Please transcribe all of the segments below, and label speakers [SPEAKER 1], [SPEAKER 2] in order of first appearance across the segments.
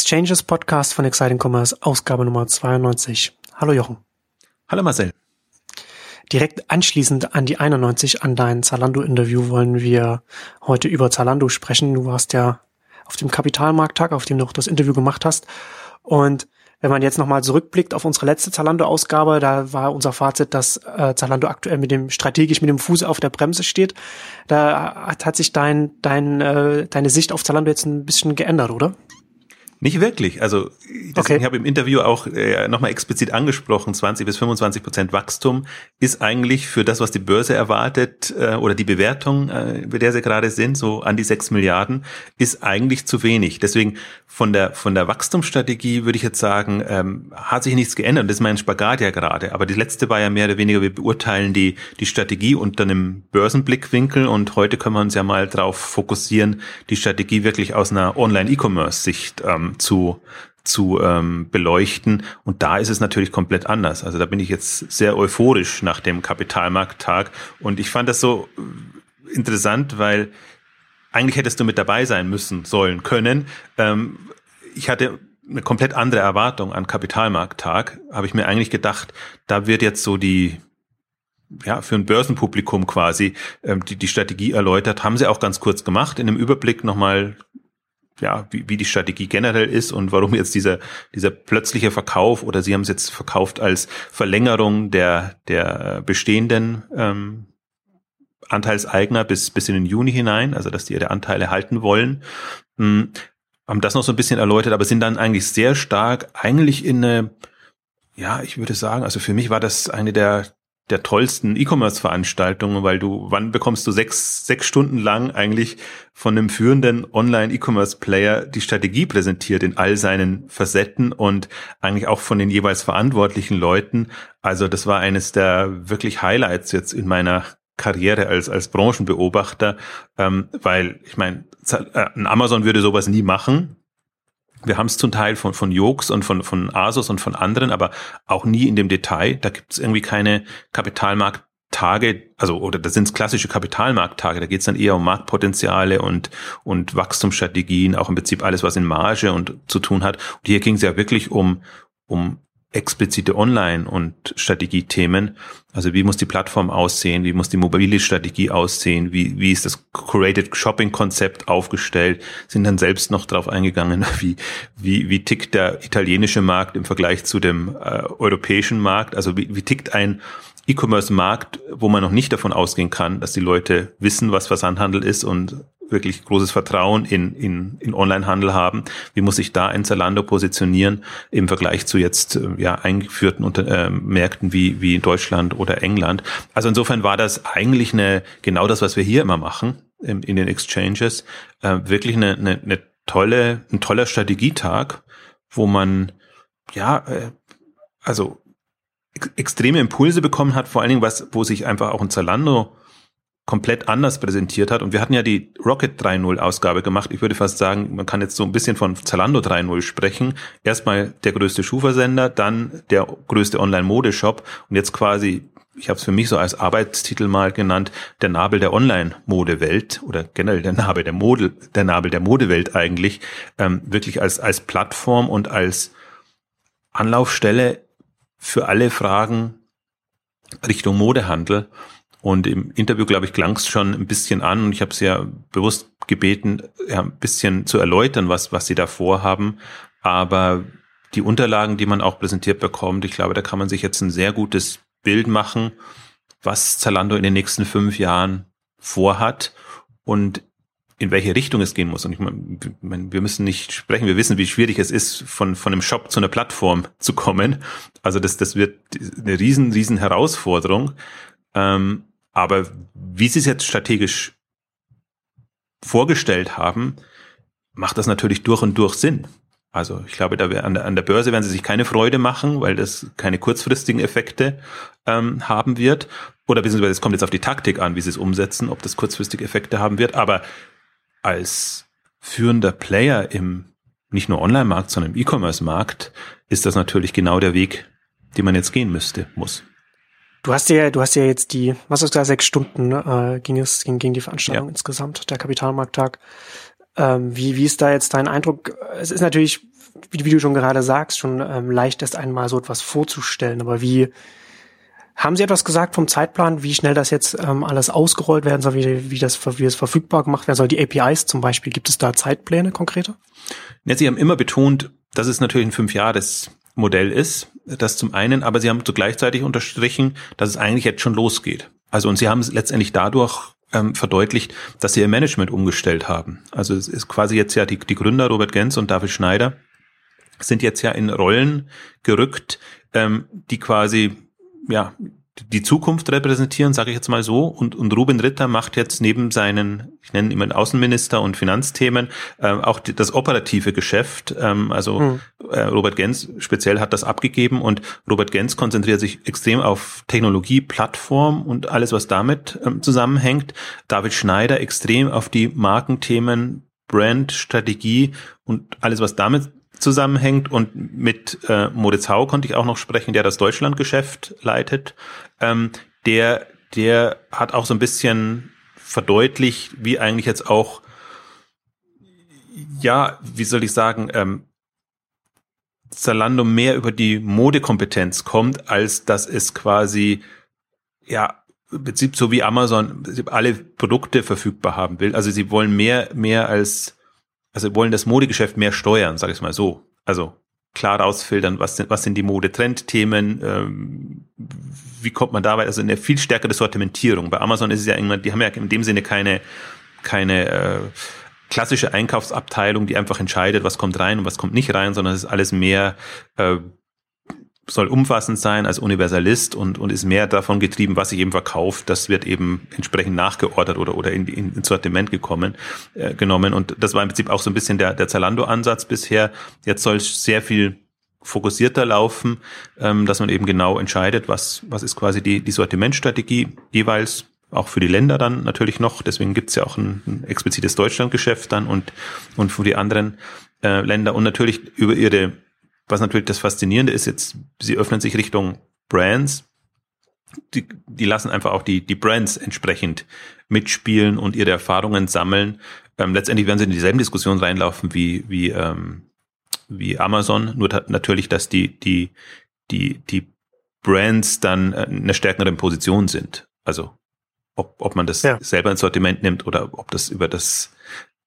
[SPEAKER 1] Exchanges Podcast von Exciting Commerce, Ausgabe Nummer 92. Hallo Jochen.
[SPEAKER 2] Hallo Marcel.
[SPEAKER 1] Direkt anschließend an die 91, an dein Zalando-Interview, wollen wir heute über Zalando sprechen. Du warst ja auf dem Kapitalmarkttag, auf dem du auch das Interview gemacht hast. Und wenn man jetzt nochmal zurückblickt auf unsere letzte Zalando-Ausgabe, da war unser Fazit, dass äh, Zalando aktuell mit dem strategisch mit dem Fuß auf der Bremse steht. Da hat, hat sich dein, dein, äh, deine Sicht auf Zalando jetzt ein bisschen geändert, oder?
[SPEAKER 2] Nicht wirklich. Also deswegen okay. ich habe im Interview auch äh, nochmal explizit angesprochen, 20 bis 25 Prozent Wachstum ist eigentlich für das, was die Börse erwartet äh, oder die Bewertung, äh, bei der sie gerade sind, so an die 6 Milliarden, ist eigentlich zu wenig. Deswegen von der von der Wachstumsstrategie würde ich jetzt sagen, ähm, hat sich nichts geändert. Das ist mein Spagat ja gerade. Aber die letzte war ja mehr oder weniger, wir beurteilen die die Strategie unter einem Börsenblickwinkel und heute können wir uns ja mal darauf fokussieren, die Strategie wirklich aus einer Online-E-Commerce-Sicht ähm, zu zu ähm, beleuchten. Und da ist es natürlich komplett anders. Also da bin ich jetzt sehr euphorisch nach dem Kapitalmarkttag. Und ich fand das so äh, interessant, weil eigentlich hättest du mit dabei sein müssen, sollen, können. Ähm, ich hatte eine komplett andere Erwartung an Kapitalmarkttag. Habe ich mir eigentlich gedacht, da wird jetzt so die ja, für ein Börsenpublikum quasi ähm, die, die Strategie erläutert. Haben sie auch ganz kurz gemacht, in einem Überblick nochmal ja, wie, wie die Strategie generell ist und warum jetzt dieser, dieser plötzliche Verkauf oder Sie haben es jetzt verkauft als Verlängerung der, der bestehenden ähm, Anteilseigner bis, bis in den Juni hinein, also dass die ihre Anteile halten wollen. Hm, haben das noch so ein bisschen erläutert, aber sind dann eigentlich sehr stark eigentlich in eine, ja, ich würde sagen, also für mich war das eine der, der tollsten E-Commerce-Veranstaltungen, weil du, wann bekommst du sechs, sechs Stunden lang eigentlich von einem führenden Online-E-Commerce-Player die Strategie präsentiert in all seinen Facetten und eigentlich auch von den jeweils verantwortlichen Leuten. Also das war eines der wirklich Highlights jetzt in meiner Karriere als, als Branchenbeobachter, ähm, weil ich meine, äh, ein Amazon würde sowas nie machen, wir haben es zum Teil von, von Jokes und von, von Asus und von anderen, aber auch nie in dem Detail. Da gibt es irgendwie keine Kapitalmarkttage, also oder das sind klassische Kapitalmarkttage, da geht es dann eher um Marktpotenziale und, und Wachstumsstrategien, auch im Prinzip alles, was in Marge und zu tun hat. Und hier ging es ja wirklich um, um explizite Online- und Strategiethemen. Also wie muss die Plattform aussehen, wie muss die mobile Strategie aussehen, wie, wie ist das Curated Shopping-Konzept aufgestellt, sind dann selbst noch drauf eingegangen, wie, wie, wie tickt der italienische Markt im Vergleich zu dem äh, europäischen Markt, also wie, wie tickt ein E-Commerce-Markt, wo man noch nicht davon ausgehen kann, dass die Leute wissen, was Versandhandel ist und wirklich großes Vertrauen in, in, in Onlinehandel haben. Wie muss sich da ein Zalando positionieren im Vergleich zu jetzt äh, ja, eingeführten Unter äh, Märkten wie, wie Deutschland oder England? Also insofern war das eigentlich eine, genau das, was wir hier immer machen in, in den Exchanges, äh, wirklich eine, eine, eine tolle, ein toller Strategietag, wo man ja, äh, also extreme Impulse bekommen hat, vor allen Dingen was, wo sich einfach auch ein Zalando komplett anders präsentiert hat. Und wir hatten ja die Rocket 3.0 Ausgabe gemacht. Ich würde fast sagen, man kann jetzt so ein bisschen von Zalando 3.0 sprechen. Erstmal der größte Schuhversender, dann der größte Online-Modeshop und jetzt quasi ich habe es für mich so als Arbeitstitel mal genannt, der Nabel der Online-Modewelt oder generell der Nabel der Mode, der Nabel der Modewelt eigentlich, ähm, wirklich als, als Plattform und als Anlaufstelle für alle Fragen Richtung Modehandel. Und im Interview, glaube ich, klang es schon ein bisschen an und ich habe sie ja bewusst gebeten, ja, ein bisschen zu erläutern, was, was sie da vorhaben. Aber die Unterlagen, die man auch präsentiert bekommt, ich glaube, da kann man sich jetzt ein sehr gutes Bild machen, was Zalando in den nächsten fünf Jahren vorhat und in welche Richtung es gehen muss. Und ich meine, wir müssen nicht sprechen, wir wissen, wie schwierig es ist, von, von einem Shop zu einer Plattform zu kommen. Also das, das wird eine riesen, riesen Herausforderung. Ähm, aber wie sie es jetzt strategisch vorgestellt haben, macht das natürlich durch und durch Sinn. Also ich glaube, da an der, an der Börse werden sie sich keine Freude machen, weil das keine kurzfristigen Effekte ähm, haben wird. Oder beziehungsweise es kommt jetzt auf die Taktik an, wie sie es umsetzen, ob das kurzfristige Effekte haben wird. Aber als führender Player im nicht nur Online-Markt, sondern im E-Commerce-Markt ist das natürlich genau der Weg, den man jetzt gehen müsste, muss.
[SPEAKER 1] Du hast ja, du hast ja jetzt die, was ist da, sechs Stunden äh, ging es, ging, ging die Veranstaltung ja. insgesamt, der Kapitalmarkttag. Ähm, wie, wie ist da jetzt dein Eindruck? Es ist natürlich, wie, wie du schon gerade sagst, schon ähm, leicht, erst einmal so etwas vorzustellen, aber wie, haben Sie etwas gesagt vom Zeitplan, wie schnell das jetzt ähm, alles ausgerollt werden soll, wie, wie, das, wie das verfügbar gemacht werden soll? Die APIs zum Beispiel, gibt es da Zeitpläne konkrete?
[SPEAKER 2] Ja, Sie haben immer betont, dass es natürlich ein Fünfjahres-Modell ist, das zum einen, aber Sie haben so gleichzeitig unterstrichen, dass es eigentlich jetzt schon losgeht. Also und Sie haben es letztendlich dadurch ähm, verdeutlicht, dass Sie Ihr Management umgestellt haben. Also es ist quasi jetzt ja die, die Gründer Robert Gens und David Schneider sind jetzt ja in Rollen gerückt, ähm, die quasi ja, die Zukunft repräsentieren, sage ich jetzt mal so. Und, und Ruben Ritter macht jetzt neben seinen, ich nenne ihn Außenminister und Finanzthemen, äh, auch die, das operative Geschäft. Ähm, also hm. äh, Robert Gens speziell hat das abgegeben und Robert Gens konzentriert sich extrem auf Technologie, Plattform und alles, was damit ähm, zusammenhängt. David Schneider extrem auf die Markenthemen, Brand, Strategie und alles, was damit zusammenhängt und mit äh, Moritz Hau konnte ich auch noch sprechen, der das Deutschlandgeschäft leitet. Ähm, der, der hat auch so ein bisschen verdeutlicht, wie eigentlich jetzt auch, ja, wie soll ich sagen, ähm, Zalando mehr über die Modekompetenz kommt, als dass es quasi, ja, im Prinzip so wie Amazon alle Produkte verfügbar haben will. Also sie wollen mehr, mehr als also wollen das Modegeschäft mehr steuern, sage ich mal so. Also klar rausfiltern, was sind, was sind die Modetrendthemen, ähm, wie kommt man dabei, also eine viel stärkere Sortimentierung. Bei Amazon ist es ja irgendwann, die haben ja in dem Sinne keine, keine äh, klassische Einkaufsabteilung, die einfach entscheidet, was kommt rein und was kommt nicht rein, sondern es ist alles mehr äh, soll umfassend sein als Universalist und, und ist mehr davon getrieben, was sich eben verkauft. Das wird eben entsprechend nachgeordert oder, oder in, in, ins Sortiment gekommen, äh, genommen. Und das war im Prinzip auch so ein bisschen der, der Zalando-Ansatz bisher. Jetzt soll es sehr viel fokussierter laufen, ähm, dass man eben genau entscheidet, was, was ist quasi die, die Sortimentstrategie jeweils auch für die Länder dann natürlich noch. Deswegen gibt's ja auch ein, ein explizites Deutschlandgeschäft dann und, und für die anderen äh, Länder und natürlich über ihre was natürlich das Faszinierende ist jetzt, sie öffnen sich Richtung Brands. Die, die lassen einfach auch die, die Brands entsprechend mitspielen und ihre Erfahrungen sammeln. Ähm, letztendlich werden sie in dieselben Diskussionen reinlaufen wie, wie, ähm, wie Amazon, nur natürlich, dass die, die, die, die Brands dann äh, in einer stärkeren Position sind. Also ob, ob man das ja. selber ins Sortiment nimmt oder ob das über das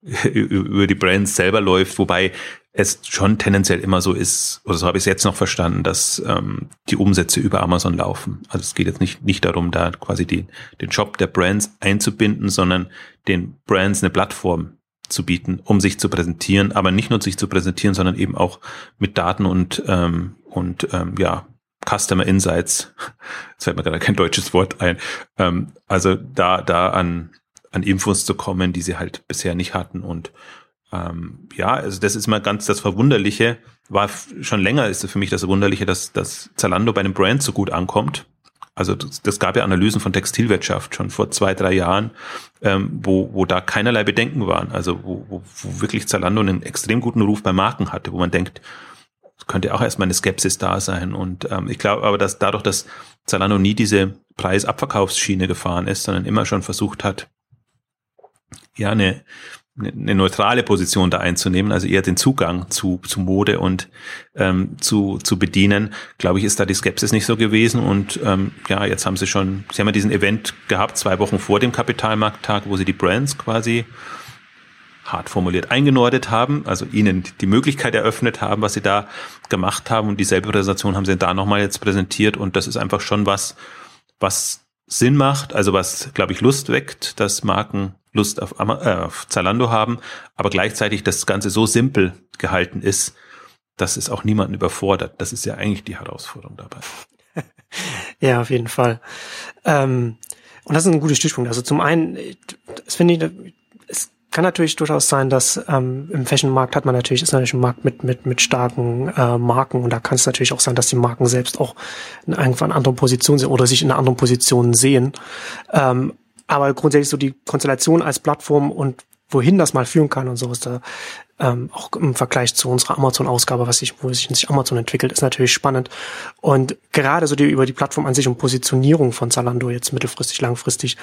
[SPEAKER 2] über die Brands selber läuft, wobei es schon tendenziell immer so ist, oder so habe ich es jetzt noch verstanden, dass ähm, die Umsätze über Amazon laufen. Also es geht jetzt nicht, nicht darum, da quasi die, den Job der Brands einzubinden, sondern den Brands eine Plattform zu bieten, um sich zu präsentieren, aber nicht nur sich zu präsentieren, sondern eben auch mit Daten und, ähm, und ähm, ja, Customer Insights, jetzt fällt mir gerade kein deutsches Wort ein, ähm, also da, da an, an Infos zu kommen, die sie halt bisher nicht hatten und ähm, ja, also das ist mal ganz das Verwunderliche. War schon länger ist für mich das Verwunderliche, dass, dass Zalando bei einem Brand so gut ankommt. Also das, das gab ja Analysen von Textilwirtschaft schon vor zwei, drei Jahren, ähm, wo, wo da keinerlei Bedenken waren. Also wo, wo, wo wirklich Zalando einen extrem guten Ruf bei Marken hatte, wo man denkt, könnte auch erstmal eine Skepsis da sein. Und ähm, ich glaube aber, dass dadurch, dass Zalando nie diese Preisabverkaufsschiene gefahren ist, sondern immer schon versucht hat, ja, eine, eine neutrale Position da einzunehmen, also eher den Zugang zu, zu Mode und ähm, zu, zu bedienen, glaube ich, ist da die Skepsis nicht so gewesen. Und ähm, ja, jetzt haben sie schon, sie haben ja diesen Event gehabt, zwei Wochen vor dem Kapitalmarkttag, wo sie die Brands quasi hart formuliert eingenordet haben, also ihnen die Möglichkeit eröffnet haben, was sie da gemacht haben. Und dieselbe Präsentation haben sie da nochmal jetzt präsentiert. Und das ist einfach schon was, was Sinn macht, also was, glaube ich, Lust weckt, dass Marken Lust auf, äh, auf Zalando haben, aber gleichzeitig das Ganze so simpel gehalten ist, dass es auch niemanden überfordert. Das ist ja eigentlich die Herausforderung dabei.
[SPEAKER 1] ja, auf jeden Fall. Ähm, und das ist ein guter Stichpunkt. Also zum einen, das finde ich, es kann natürlich durchaus sein, dass ähm, im Fashion-Markt hat man natürlich, ist natürlich ein Markt mit, mit, mit starken äh, Marken und da kann es natürlich auch sein, dass die Marken selbst auch in irgendwann anderen Positionen sind oder sich in einer anderen Position sehen. Ähm, aber grundsätzlich so die Konstellation als Plattform und wohin das mal führen kann und so ist da ähm, auch im Vergleich zu unserer Amazon-Ausgabe, was sich, wo sich, sich Amazon entwickelt, ist natürlich spannend. Und gerade so die über die Plattform an sich und Positionierung von Zalando jetzt mittelfristig, langfristig,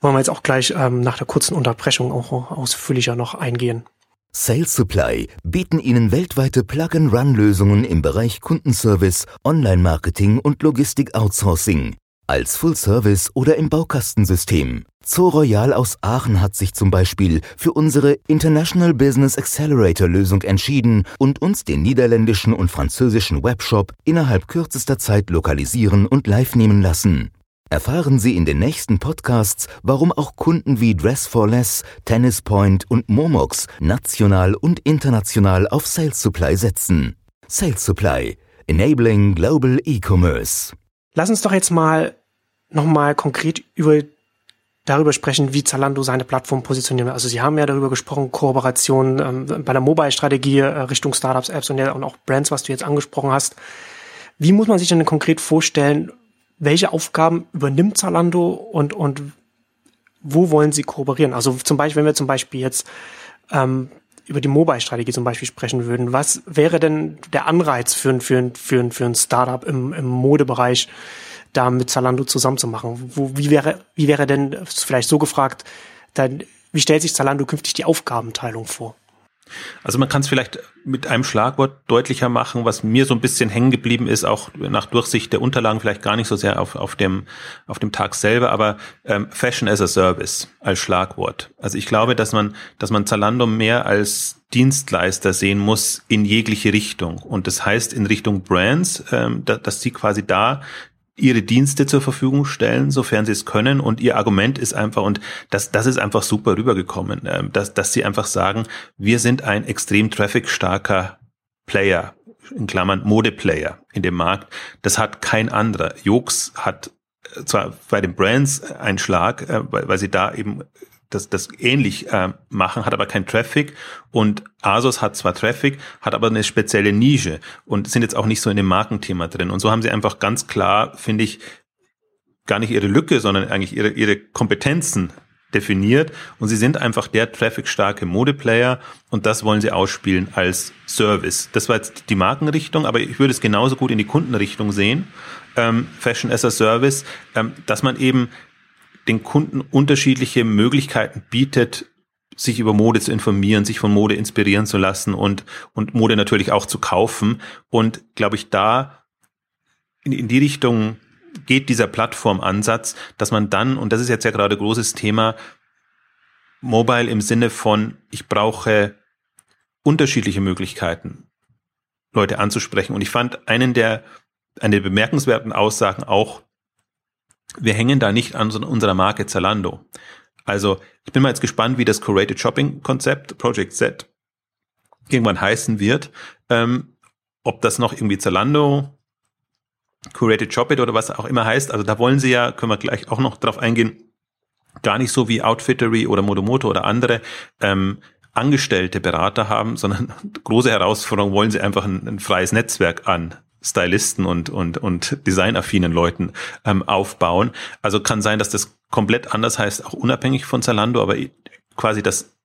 [SPEAKER 1] wollen wir jetzt auch gleich ähm, nach der kurzen Unterbrechung auch ausführlicher noch eingehen.
[SPEAKER 3] Sales Supply bieten Ihnen weltweite Plug-and-Run-Lösungen im Bereich Kundenservice, Online-Marketing und Logistik-Outsourcing. Als Full-Service oder im Baukastensystem. Zoo Royal aus Aachen hat sich zum Beispiel für unsere International Business Accelerator Lösung entschieden und uns den niederländischen und französischen Webshop innerhalb kürzester Zeit lokalisieren und live nehmen lassen. Erfahren Sie in den nächsten Podcasts, warum auch Kunden wie Dress for Less, Tennis Point und Momox national und international auf Sales Supply setzen. Sales Supply, enabling global e-commerce.
[SPEAKER 1] Lass uns doch jetzt mal nochmal konkret über darüber sprechen, wie Zalando seine Plattform positioniert. Also Sie haben ja darüber gesprochen, Kooperation ähm, bei der Mobile-Strategie äh, Richtung Startups, Apps und, ja, und auch Brands, was du jetzt angesprochen hast. Wie muss man sich denn konkret vorstellen, welche Aufgaben übernimmt Zalando und, und wo wollen sie kooperieren? Also zum Beispiel, wenn wir zum Beispiel jetzt ähm, über die Mobile-Strategie zum Beispiel sprechen würden, was wäre denn der Anreiz für ein, für ein, für ein, für ein Startup im, im Modebereich, da mit Zalando zusammenzumachen? Wo, wie wäre, wie wäre denn, vielleicht so gefragt, dann, wie stellt sich Zalando künftig die Aufgabenteilung vor?
[SPEAKER 2] Also man kann es vielleicht mit einem Schlagwort deutlicher machen, was mir so ein bisschen hängen geblieben ist, auch nach Durchsicht der Unterlagen, vielleicht gar nicht so sehr auf, auf, dem, auf dem Tag selber, aber ähm, Fashion as a Service als Schlagwort. Also ich glaube, dass man, dass man Zalando mehr als Dienstleister sehen muss in jegliche Richtung. Und das heißt in Richtung Brands, ähm, da, dass sie quasi da ihre Dienste zur Verfügung stellen, sofern sie es können. Und ihr Argument ist einfach, und das, das ist einfach super rübergekommen, ähm, dass, dass sie einfach sagen, wir sind ein extrem traffic-starker Player, in Klammern Modeplayer in dem Markt. Das hat kein anderer. Jux hat äh, zwar bei den Brands einen Schlag, äh, weil sie da eben das, das ähnlich äh, machen, hat aber kein Traffic und Asos hat zwar Traffic, hat aber eine spezielle Nische und sind jetzt auch nicht so in dem Markenthema drin. Und so haben sie einfach ganz klar, finde ich, gar nicht ihre Lücke, sondern eigentlich ihre, ihre Kompetenzen definiert und sie sind einfach der traffic-starke Modeplayer und das wollen sie ausspielen als Service. Das war jetzt die Markenrichtung, aber ich würde es genauso gut in die Kundenrichtung sehen, ähm, Fashion as a Service, ähm, dass man eben den Kunden unterschiedliche Möglichkeiten bietet, sich über Mode zu informieren, sich von Mode inspirieren zu lassen und, und Mode natürlich auch zu kaufen. Und glaube ich, da in, in die Richtung geht dieser Plattformansatz, dass man dann, und das ist jetzt ja gerade großes Thema, Mobile im Sinne von, ich brauche unterschiedliche Möglichkeiten, Leute anzusprechen. Und ich fand einen der, eine der bemerkenswerten Aussagen auch wir hängen da nicht an unserer Marke Zalando. Also ich bin mal jetzt gespannt, wie das Curated Shopping Konzept Project Z irgendwann heißen wird. Ähm, ob das noch irgendwie Zalando, Curated Shop oder was auch immer heißt. Also da wollen sie ja, können wir gleich auch noch drauf eingehen, gar nicht so wie Outfittery oder Modomoto oder andere ähm, angestellte Berater haben, sondern große Herausforderung wollen sie einfach ein, ein freies Netzwerk an Stylisten und, und, und designaffinen Leuten ähm, aufbauen. Also kann sein, dass das komplett anders heißt, auch unabhängig von Zalando, aber quasi das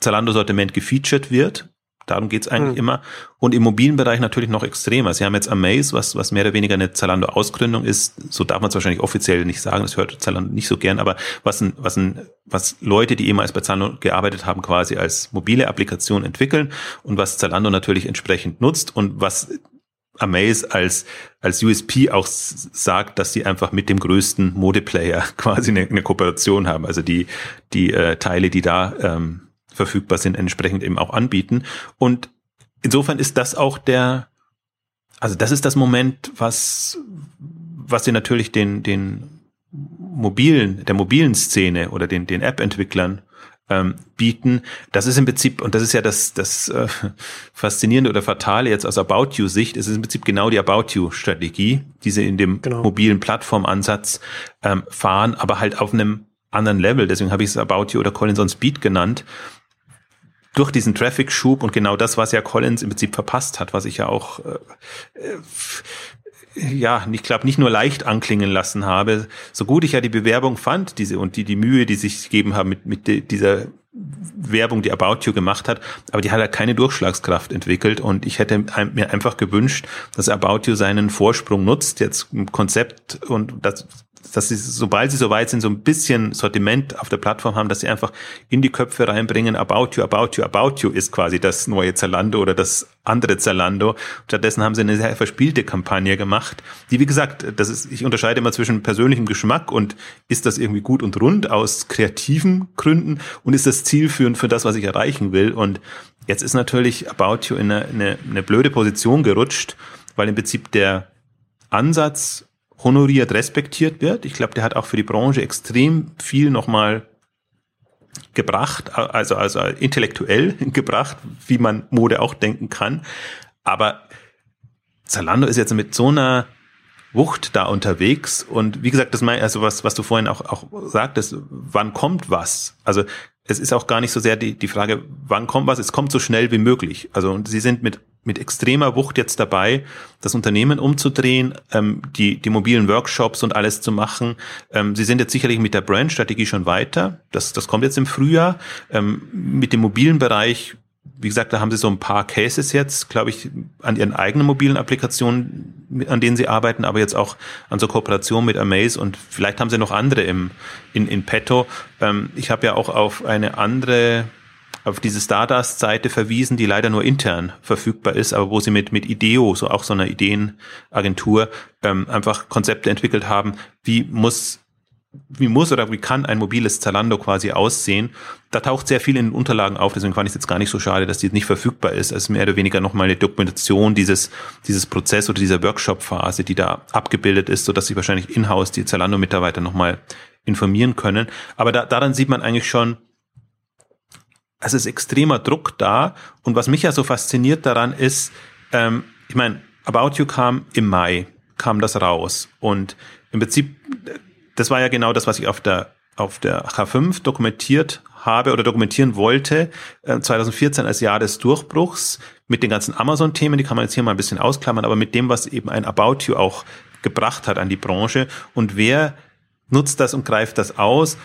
[SPEAKER 2] Zalando-Sortiment gefeatured wird. Darum geht's eigentlich mhm. immer. Und im mobilen Bereich natürlich noch extremer. Sie haben jetzt Amaze, was, was mehr oder weniger eine Zalando-Ausgründung ist. So darf man es wahrscheinlich offiziell nicht sagen. Das hört Zalando nicht so gern. Aber was, ein, was, ein, was Leute, die ehemals bei Zalando gearbeitet haben, quasi als mobile Applikation entwickeln und was Zalando natürlich entsprechend nutzt und was Amaze als, als USP auch sagt, dass sie einfach mit dem größten Modeplayer quasi eine, eine Kooperation haben. Also die, die äh, Teile, die da ähm, verfügbar sind, entsprechend eben auch anbieten. Und insofern ist das auch der, also das ist das Moment, was, was sie natürlich den, den mobilen, der mobilen Szene oder den, den App-Entwicklern ähm, bieten. Das ist im Prinzip, und das ist ja das, das äh, Faszinierende oder Fatale jetzt aus About You-Sicht, es ist im Prinzip genau die About You-Strategie, die sie in dem genau. mobilen Plattformansatz ähm, fahren, aber halt auf einem anderen Level. Deswegen habe ich es About You oder Collins on Speed genannt. Durch diesen Traffic-Schub und genau das, was ja Collins im Prinzip verpasst hat, was ich ja auch äh, äh ja, ich glaube, nicht nur leicht anklingen lassen habe. So gut ich ja die Bewerbung fand, diese und die, die Mühe, die sich gegeben haben mit, mit dieser Werbung, die About You gemacht hat, aber die hat halt keine Durchschlagskraft entwickelt und ich hätte mir einfach gewünscht, dass About You seinen Vorsprung nutzt, jetzt im Konzept und das dass sie, sobald sie soweit sind, so ein bisschen Sortiment auf der Plattform haben, dass sie einfach in die Köpfe reinbringen, About You, About You, About You ist quasi das neue Zalando oder das andere Zalando. Stattdessen haben sie eine sehr verspielte Kampagne gemacht, die, wie gesagt, das ist, ich unterscheide immer zwischen persönlichem Geschmack und ist das irgendwie gut und rund aus kreativen Gründen und ist das Ziel für, für das, was ich erreichen will. Und jetzt ist natürlich About You in eine, eine, eine blöde Position gerutscht, weil im Prinzip der Ansatz honoriert, respektiert wird. Ich glaube, der hat auch für die Branche extrem viel nochmal gebracht, also, also intellektuell gebracht, wie man Mode auch denken kann. Aber Zalando ist jetzt mit so einer Wucht da unterwegs und wie gesagt, das mein, also was, was du vorhin auch, auch sagtest, wann kommt was? Also es ist auch gar nicht so sehr die, die Frage, wann kommt was, es kommt so schnell wie möglich. Also und sie sind mit mit extremer Wucht jetzt dabei, das Unternehmen umzudrehen, ähm, die, die mobilen Workshops und alles zu machen. Ähm, Sie sind jetzt sicherlich mit der Brandstrategie schon weiter. Das, das kommt jetzt im Frühjahr. Ähm, mit dem mobilen Bereich, wie gesagt, da haben Sie so ein paar Cases jetzt, glaube ich, an Ihren eigenen mobilen Applikationen, an denen Sie arbeiten, aber jetzt auch an so Kooperation mit Amaze und vielleicht haben Sie noch andere im, in, in petto. Ähm, ich habe ja auch auf eine andere auf diese Stardust-Seite verwiesen, die leider nur intern verfügbar ist, aber wo sie mit, mit IDEO, so auch so einer Ideenagentur, ähm, einfach Konzepte entwickelt haben, wie muss wie muss oder wie kann ein mobiles Zalando quasi aussehen. Da taucht sehr viel in den Unterlagen auf, deswegen fand ich es jetzt gar nicht so schade, dass die nicht verfügbar ist. Es ist mehr oder weniger nochmal eine Dokumentation dieses, dieses Prozess oder dieser Workshop-Phase, die da abgebildet ist, so dass sich wahrscheinlich in-house die Zalando-Mitarbeiter nochmal informieren können. Aber da, daran sieht man eigentlich schon, es ist extremer Druck da. Und was mich ja so fasziniert daran ist, ähm, ich meine, About You kam im Mai, kam das raus. Und im Prinzip, das war ja genau das, was ich auf der, auf der H5 dokumentiert habe oder dokumentieren wollte, äh, 2014 als Jahr des Durchbruchs mit den ganzen Amazon-Themen, die kann man jetzt hier mal ein bisschen ausklammern, aber mit dem, was eben ein About You auch gebracht hat an die Branche. Und wer nutzt das und greift das aus?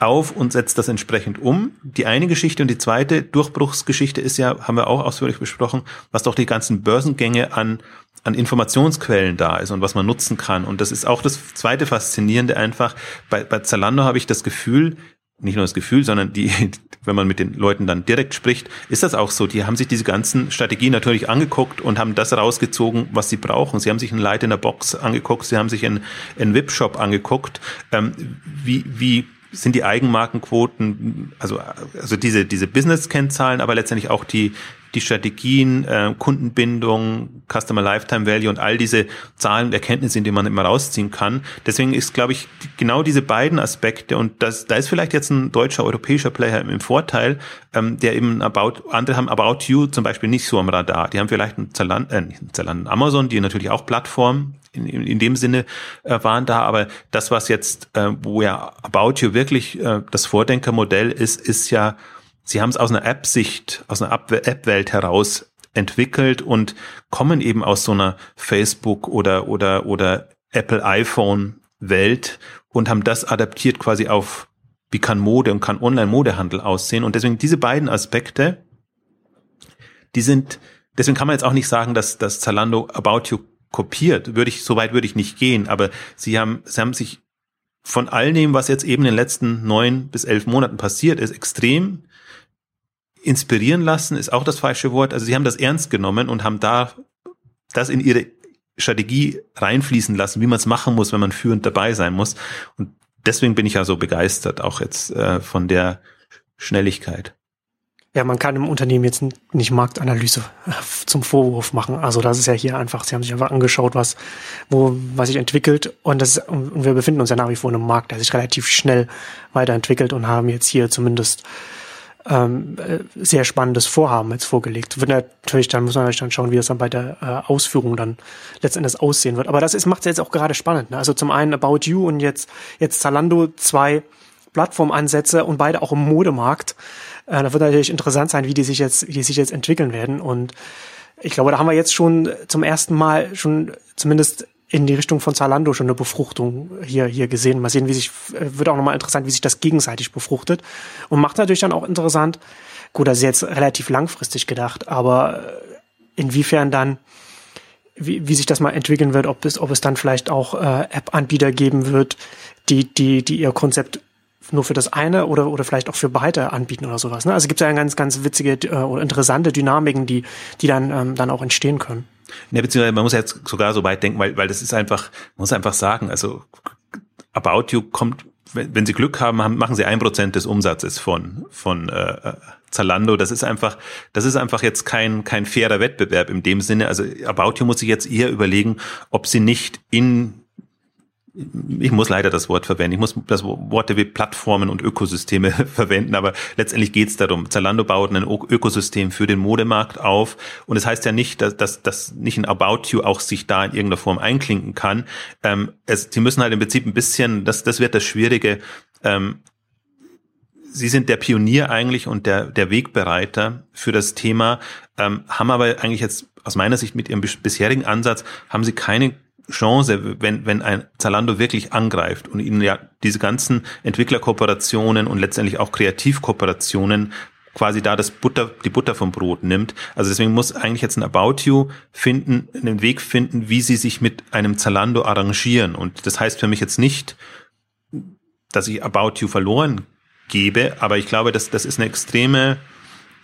[SPEAKER 2] Auf und setzt das entsprechend um. Die eine Geschichte und die zweite Durchbruchsgeschichte ist ja, haben wir auch ausführlich besprochen, was doch die ganzen Börsengänge an, an Informationsquellen da ist und was man nutzen kann. Und das ist auch das zweite Faszinierende einfach. Bei, bei Zalando habe ich das Gefühl, nicht nur das Gefühl, sondern die, wenn man mit den Leuten dann direkt spricht, ist das auch so. Die haben sich diese ganzen Strategien natürlich angeguckt und haben das rausgezogen, was sie brauchen. Sie haben sich ein Light in der Box angeguckt, sie haben sich einen, einen VIP-Shop angeguckt. Ähm, wie, wie sind die Eigenmarkenquoten, also, also diese, diese Business-Kennzahlen, aber letztendlich auch die, die Strategien, äh, Kundenbindung, Customer Lifetime Value und all diese Zahlen und Erkenntnisse, die man immer rausziehen kann. Deswegen ist, glaube ich, genau diese beiden Aspekte und das, da ist vielleicht jetzt ein deutscher, europäischer Player im Vorteil, ähm, der eben About, andere haben About You zum Beispiel nicht so am Radar. Die haben vielleicht ein Zalando, äh, nicht ein Zalando, Amazon, die natürlich auch Plattform in, in, in dem Sinne äh, waren da, aber das, was jetzt, äh, wo ja About You wirklich äh, das Vordenkermodell ist, ist ja, sie haben es aus einer App-Sicht, aus einer App-Welt heraus entwickelt und kommen eben aus so einer Facebook oder oder oder Apple iPhone Welt und haben das adaptiert quasi auf wie kann Mode und kann Online-Modehandel aussehen. Und deswegen diese beiden Aspekte, die sind deswegen kann man jetzt auch nicht sagen, dass dass Zalando About You kopiert. Würde ich, so weit würde ich nicht gehen, aber sie haben, sie haben sich von all dem, was jetzt eben in den letzten neun bis elf Monaten passiert ist, extrem inspirieren lassen, ist auch das falsche Wort. Also sie haben das ernst genommen und haben da das in ihre Strategie reinfließen lassen, wie man es machen muss, wenn man führend dabei sein muss. Und deswegen bin ich ja so begeistert, auch jetzt äh, von der Schnelligkeit.
[SPEAKER 1] Ja, man kann im Unternehmen jetzt nicht Marktanalyse zum Vorwurf machen. Also das ist ja hier einfach, sie haben sich einfach angeschaut, was, wo, was sich entwickelt und das und wir befinden uns ja nach wie vor in einem Markt, der sich relativ schnell weiterentwickelt und haben jetzt hier zumindest ähm, äh, sehr spannendes Vorhaben jetzt vorgelegt. Wird natürlich, dann muss man natürlich dann schauen, wie das dann bei der äh, Ausführung dann letztendlich aussehen wird. Aber das ist, macht es jetzt auch gerade spannend. Ne? Also zum einen About You und jetzt, jetzt Zalando zwei Plattformansätze und beide auch im Modemarkt. Äh, da wird natürlich interessant sein, wie die sich jetzt, wie die sich jetzt entwickeln werden. Und ich glaube, da haben wir jetzt schon zum ersten Mal schon zumindest in die Richtung von Zalando schon eine Befruchtung hier, hier gesehen. Mal sehen, wie sich, äh, wird auch nochmal interessant, wie sich das gegenseitig befruchtet. Und macht natürlich dann auch interessant, gut, das ist jetzt relativ langfristig gedacht, aber inwiefern dann wie, wie sich das mal entwickeln wird, ob es, ob es dann vielleicht auch äh, App-Anbieter geben wird, die, die, die ihr Konzept nur für das eine oder, oder vielleicht auch für beide anbieten oder sowas. Ne? Also gibt es ja ganz, ganz witzige äh, oder interessante Dynamiken, die, die dann, ähm, dann auch entstehen können.
[SPEAKER 2] Ja, beziehungsweise man muss jetzt sogar so weit denken, weil, weil das ist einfach, man muss einfach sagen, also About You kommt, wenn, wenn Sie Glück haben, haben machen Sie ein Prozent des Umsatzes von, von äh, Zalando. Das ist einfach, das ist einfach jetzt kein, kein fairer Wettbewerb in dem Sinne. Also About You muss sich jetzt eher überlegen, ob sie nicht in ich muss leider das Wort verwenden, ich muss das Worte wie Plattformen und Ökosysteme verwenden, aber letztendlich geht es darum, Zalando baut ein Ökosystem für den Modemarkt auf und es das heißt ja nicht, dass, dass, dass nicht ein About You auch sich da in irgendeiner Form einklinken kann. Ähm, es, sie müssen halt im Prinzip ein bisschen, das, das wird das Schwierige, ähm, Sie sind der Pionier eigentlich und der, der Wegbereiter für das Thema, ähm, haben aber eigentlich jetzt aus meiner Sicht mit Ihrem bisherigen Ansatz, haben Sie keine Chance, wenn, wenn ein Zalando wirklich angreift und ihnen ja diese ganzen Entwicklerkooperationen und letztendlich auch Kreativkooperationen quasi da das Butter, die Butter vom Brot nimmt. Also deswegen muss eigentlich jetzt ein About You finden, einen Weg finden, wie sie sich mit einem Zalando arrangieren. Und das heißt für mich jetzt nicht, dass ich About You verloren gebe, aber ich glaube, dass das ist eine extreme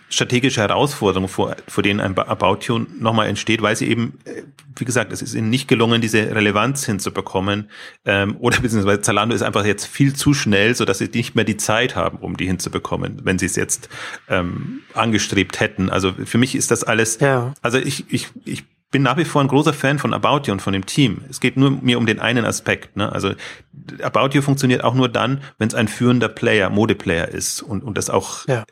[SPEAKER 2] strategische Herausforderung, vor, vor denen ein About You nochmal entsteht, weil sie eben, äh, wie gesagt, es ist ihnen nicht gelungen, diese Relevanz hinzubekommen. Ähm, oder beziehungsweise Zalando ist einfach jetzt viel zu schnell, so dass sie nicht mehr die Zeit haben, um die hinzubekommen, wenn sie es jetzt ähm, angestrebt hätten. Also für mich ist das alles, ja. also ich, ich, ich bin nach wie vor ein großer Fan von About You und von dem Team. Es geht nur mir um den einen Aspekt. Ne? Also About You funktioniert auch nur dann, wenn es ein führender Player, Modeplayer ist und, und das auch ja.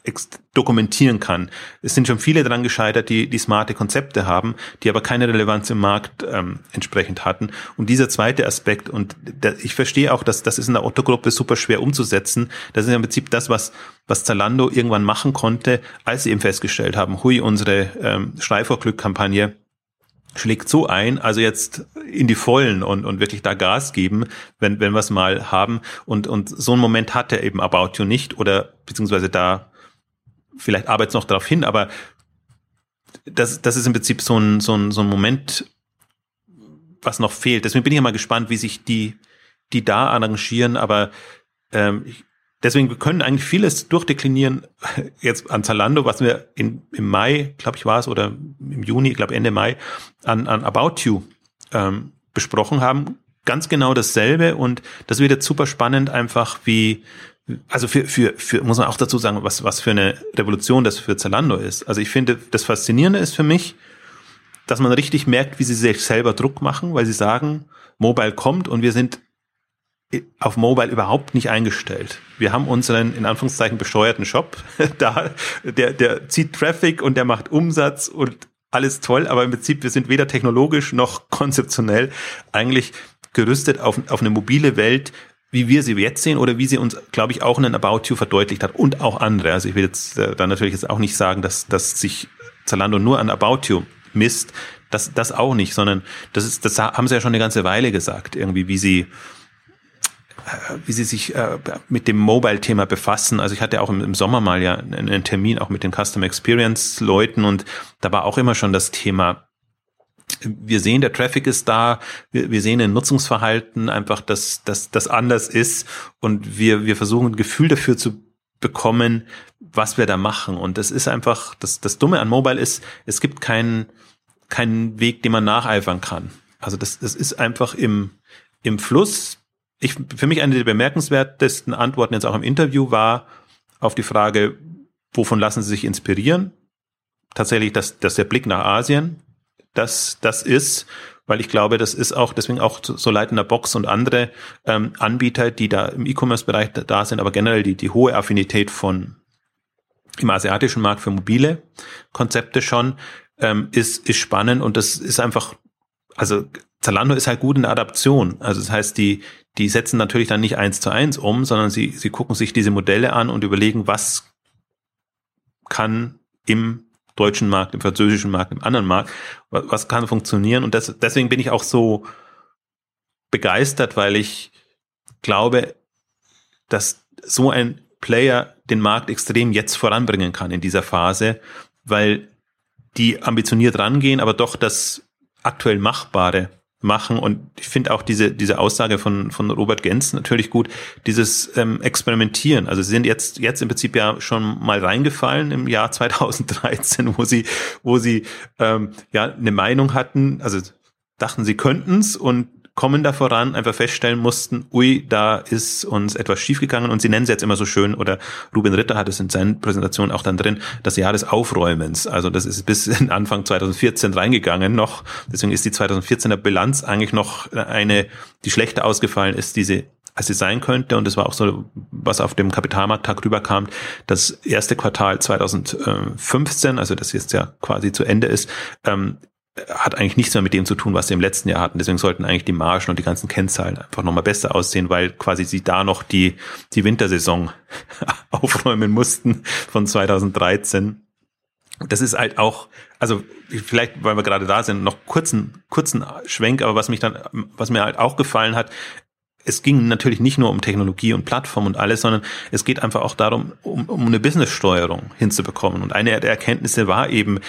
[SPEAKER 2] dokumentieren kann. Es sind schon viele daran gescheitert, die, die smarte Konzepte haben, die aber keine Relevanz im Markt ähm, entsprechend hatten. Und dieser zweite Aspekt, und der, ich verstehe auch, dass das ist in der Otto-Gruppe super schwer umzusetzen. Das ist im Prinzip das, was, was Zalando irgendwann machen konnte, als sie eben festgestellt haben, hui, unsere ähm, Schrei-vor-Glück-Kampagne schlägt so ein, also jetzt in die Vollen und, und wirklich da Gas geben, wenn, wenn wir es mal haben. Und, und so einen Moment hat er eben About You nicht oder beziehungsweise da vielleicht arbeitet noch darauf hin, aber das, das ist im Prinzip so ein, so, ein, so ein Moment, was noch fehlt. Deswegen bin ich mal gespannt, wie sich die, die da arrangieren, aber ähm, ich, Deswegen, wir können eigentlich vieles durchdeklinieren jetzt an Zalando, was wir in, im Mai, glaube ich war es, oder im Juni, ich glaube Ende Mai, an, an About You ähm, besprochen haben. Ganz genau dasselbe und das wird jetzt super spannend, einfach wie, also für, für, für, muss man auch dazu sagen, was, was für eine Revolution das für Zalando ist. Also ich finde, das Faszinierende ist für mich, dass man richtig merkt, wie sie sich selber Druck machen, weil sie sagen, Mobile kommt und wir sind auf Mobile überhaupt nicht eingestellt. Wir haben unseren in Anführungszeichen besteuerten Shop da, der, der zieht Traffic und der macht Umsatz und alles toll, aber im Prinzip wir sind weder technologisch noch konzeptionell eigentlich gerüstet auf, auf eine mobile Welt, wie wir sie jetzt sehen oder wie sie uns, glaube ich, auch in ein About You verdeutlicht hat und auch andere. Also ich will jetzt äh, da natürlich jetzt auch nicht sagen, dass, dass sich Zalando nur an About You misst. Das, das auch nicht, sondern das ist, das haben sie ja schon eine ganze Weile gesagt, irgendwie, wie sie, wie Sie sich äh, mit dem Mobile-Thema befassen. Also ich hatte auch im, Sommer mal ja einen Termin auch mit den Custom Experience-Leuten und da war auch immer schon das Thema, wir sehen, der Traffic ist da, wir, sehen ein Nutzungsverhalten einfach, dass dass das anders ist und wir, wir versuchen ein Gefühl dafür zu bekommen, was wir da machen. Und das ist einfach, das, das Dumme an Mobile ist, es gibt keinen, keinen Weg, den man nacheifern kann. Also das, das ist einfach im, im Fluss ich, für mich eine der bemerkenswertesten Antworten jetzt auch im Interview war auf die Frage, wovon lassen Sie sich inspirieren? Tatsächlich, dass, dass der Blick nach Asien, das, das ist, weil ich glaube, das ist auch, deswegen auch so leitender Box und andere ähm, Anbieter, die da im E-Commerce-Bereich da sind, aber generell die, die hohe Affinität von im asiatischen Markt für mobile Konzepte schon, ähm, ist, ist spannend und das ist einfach, also Zalando ist halt gut in der Adaption. Also das heißt, die, die setzen natürlich dann nicht eins zu eins um, sondern sie, sie gucken sich diese Modelle an und überlegen, was kann im deutschen Markt, im französischen Markt, im anderen Markt, was, kann funktionieren. Und das, deswegen bin ich auch so begeistert, weil ich glaube, dass so ein Player den Markt extrem jetzt voranbringen kann in dieser Phase, weil die ambitioniert rangehen, aber doch das aktuell Machbare machen. Und ich finde auch diese, diese Aussage von, von Robert Gens natürlich gut, dieses ähm, Experimentieren. Also sie sind jetzt, jetzt im Prinzip ja schon mal reingefallen im Jahr 2013, wo sie, wo sie ähm, ja eine Meinung hatten, also dachten, sie könnten's und kommen da voran, einfach feststellen mussten, ui, da ist uns etwas schiefgegangen und sie nennen es jetzt immer so schön, oder Ruben Ritter hat es in seinen Präsentationen auch dann drin, das Jahr des Aufräumens. Also das ist bis in Anfang 2014 reingegangen noch. Deswegen ist die 2014er Bilanz eigentlich noch eine, die schlechter ausgefallen ist, diese als sie sein könnte. Und das war auch so, was auf dem Kapitalmarkttag rüberkam. Das erste Quartal 2015, also das jetzt ja quasi zu Ende ist, ähm, hat eigentlich nichts mehr mit dem zu tun, was sie im letzten Jahr hatten. Deswegen sollten eigentlich die Margen und die ganzen Kennzahlen einfach nochmal besser aussehen, weil quasi sie da noch die, die Wintersaison aufräumen mussten von 2013. Das ist halt auch, also vielleicht, weil wir gerade da sind, noch kurzen, kurzen Schwenk, aber was mich dann, was mir halt auch gefallen hat, es ging natürlich nicht nur um Technologie und Plattform und alles, sondern es geht einfach auch darum, um, um eine Businesssteuerung hinzubekommen. Und eine der Erkenntnisse war eben,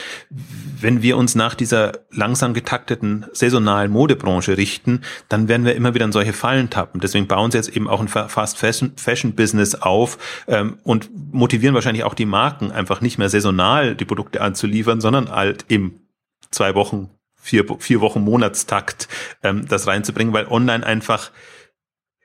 [SPEAKER 2] wenn wir uns nach dieser langsam getakteten saisonalen Modebranche richten, dann werden wir immer wieder in solche Fallen tappen. Deswegen bauen sie jetzt eben auch ein Fast Fashion, Business auf ähm, und motivieren wahrscheinlich auch die Marken, einfach nicht mehr saisonal die Produkte anzuliefern, sondern halt im zwei Wochen, vier, vier Wochen Monatstakt ähm, das reinzubringen, weil online einfach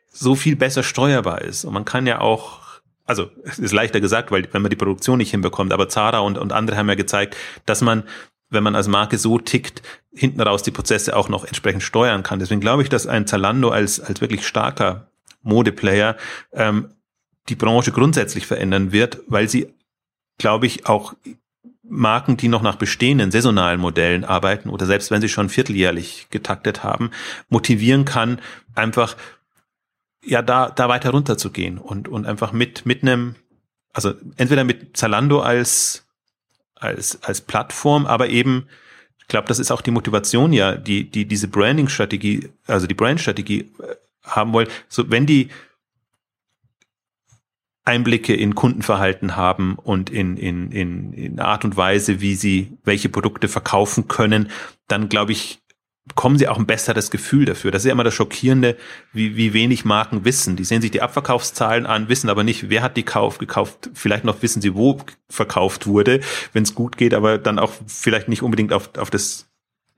[SPEAKER 2] so viel besser steuerbar ist. Und man kann ja auch, also es ist leichter gesagt, weil wenn man die Produktion nicht hinbekommt, aber Zara und, und andere haben ja gezeigt, dass man, wenn man als Marke so tickt, hinten raus die Prozesse auch noch entsprechend steuern kann. Deswegen glaube ich, dass ein Zalando als, als wirklich starker Modeplayer ähm, die Branche grundsätzlich verändern wird, weil sie, glaube ich, auch Marken, die noch nach bestehenden saisonalen Modellen arbeiten oder selbst wenn sie schon vierteljährlich getaktet haben, motivieren kann, einfach ja da da weiter runter zu gehen und und einfach mit mit einem also entweder mit Zalando als als als Plattform, aber eben ich glaube, das ist auch die Motivation ja, die die diese Branding Strategie, also die Brand Strategie äh, haben wollen. So wenn die Einblicke in Kundenverhalten haben und in, in, in, in Art und Weise, wie sie welche Produkte verkaufen können, dann glaube ich, bekommen sie auch ein besseres Gefühl dafür. Das ist ja immer das Schockierende, wie, wie wenig Marken wissen. Die sehen sich die Abverkaufszahlen an, wissen aber nicht, wer hat die Kauf gekauft. Vielleicht noch wissen sie, wo verkauft wurde, wenn es gut geht, aber dann auch vielleicht nicht unbedingt auf, auf das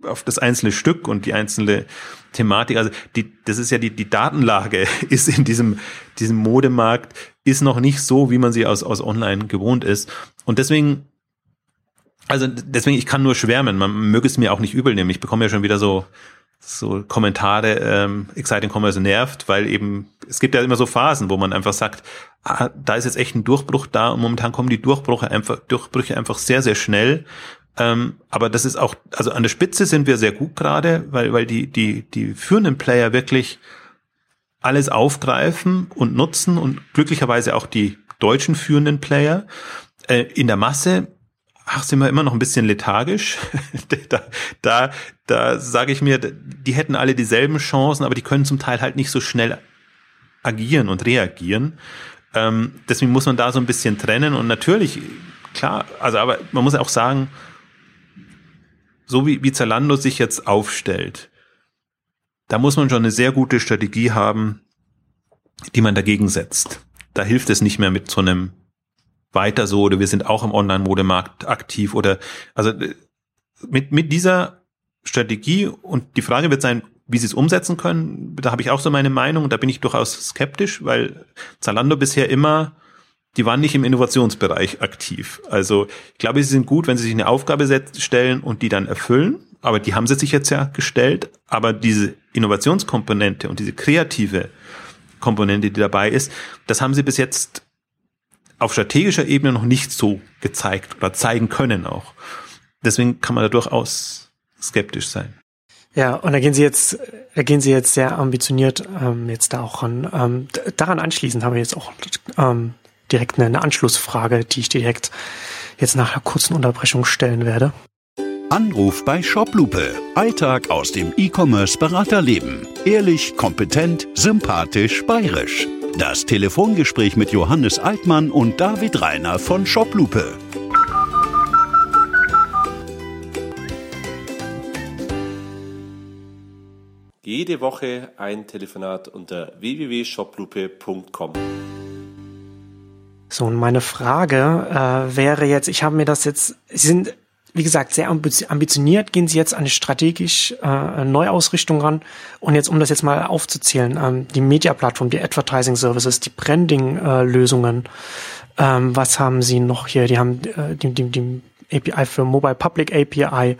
[SPEAKER 2] auf das einzelne Stück und die einzelne Thematik. Also die, das ist ja die, die Datenlage ist in diesem, diesem Modemarkt ist noch nicht so, wie man sie aus, aus online gewohnt ist. Und deswegen also deswegen, ich kann nur schwärmen. Man möge es mir auch nicht übel nehmen. Ich bekomme ja schon wieder so so Kommentare, ähm, Exciting Commerce nervt, weil eben, es gibt ja immer so Phasen, wo man einfach sagt, ah, da ist jetzt echt ein Durchbruch da und momentan kommen die Durchbrüche einfach, Durchbrüche einfach sehr, sehr schnell. Ähm, aber das ist auch, also an der Spitze sind wir sehr gut gerade, weil, weil die, die, die führenden Player wirklich alles aufgreifen und nutzen und glücklicherweise auch die deutschen führenden Player. Äh, in der Masse ach, sind wir immer noch ein bisschen lethargisch. da da, da sage ich mir, die hätten alle dieselben Chancen, aber die können zum Teil halt nicht so schnell agieren und reagieren. Ähm, deswegen muss man da so ein bisschen trennen und natürlich, klar, also aber man muss auch sagen, so wie, wie Zalando sich jetzt aufstellt, da muss man schon eine sehr gute Strategie haben, die man dagegen setzt. Da hilft es nicht mehr mit so einem weiter so oder wir sind auch im Online-Modemarkt aktiv oder also äh, mit, mit dieser Strategie und die Frage wird sein, wie sie es umsetzen können, da habe ich auch so meine Meinung und da bin ich durchaus skeptisch, weil Zalando bisher immer, die waren nicht im Innovationsbereich aktiv. Also ich glaube, sie sind gut, wenn sie sich eine Aufgabe stellen und die dann erfüllen, aber die haben sie sich jetzt ja gestellt, aber diese Innovationskomponente und diese kreative Komponente, die dabei ist, das haben sie bis jetzt auf strategischer Ebene noch nicht so gezeigt oder zeigen können auch. Deswegen kann man da durchaus skeptisch sein.
[SPEAKER 1] Ja, und da gehen Sie jetzt, da gehen Sie jetzt sehr ambitioniert ähm, jetzt da auch ran. Ähm, daran anschließend haben wir jetzt auch ähm, direkt eine, eine Anschlussfrage, die ich direkt jetzt nach einer kurzen Unterbrechung stellen werde.
[SPEAKER 4] Anruf bei Shoplupe. Alltag aus dem E-Commerce-Beraterleben. Ehrlich, kompetent, sympathisch, bayerisch. Das Telefongespräch mit Johannes Altmann und David Reiner von
[SPEAKER 5] Jede Woche ein Telefonat unter www.shoplupe.com.
[SPEAKER 1] So, und meine Frage äh, wäre jetzt, ich habe mir das jetzt, Sie sind, wie gesagt, sehr ambitioniert, gehen Sie jetzt an die strategisch äh, Neuausrichtung ran. Und jetzt, um das jetzt mal aufzuzählen, ähm, die Media-Plattform, die Advertising Services, die Branding-Lösungen, äh, ähm, was haben Sie noch hier? Die haben äh, die, die, die API für Mobile Public API,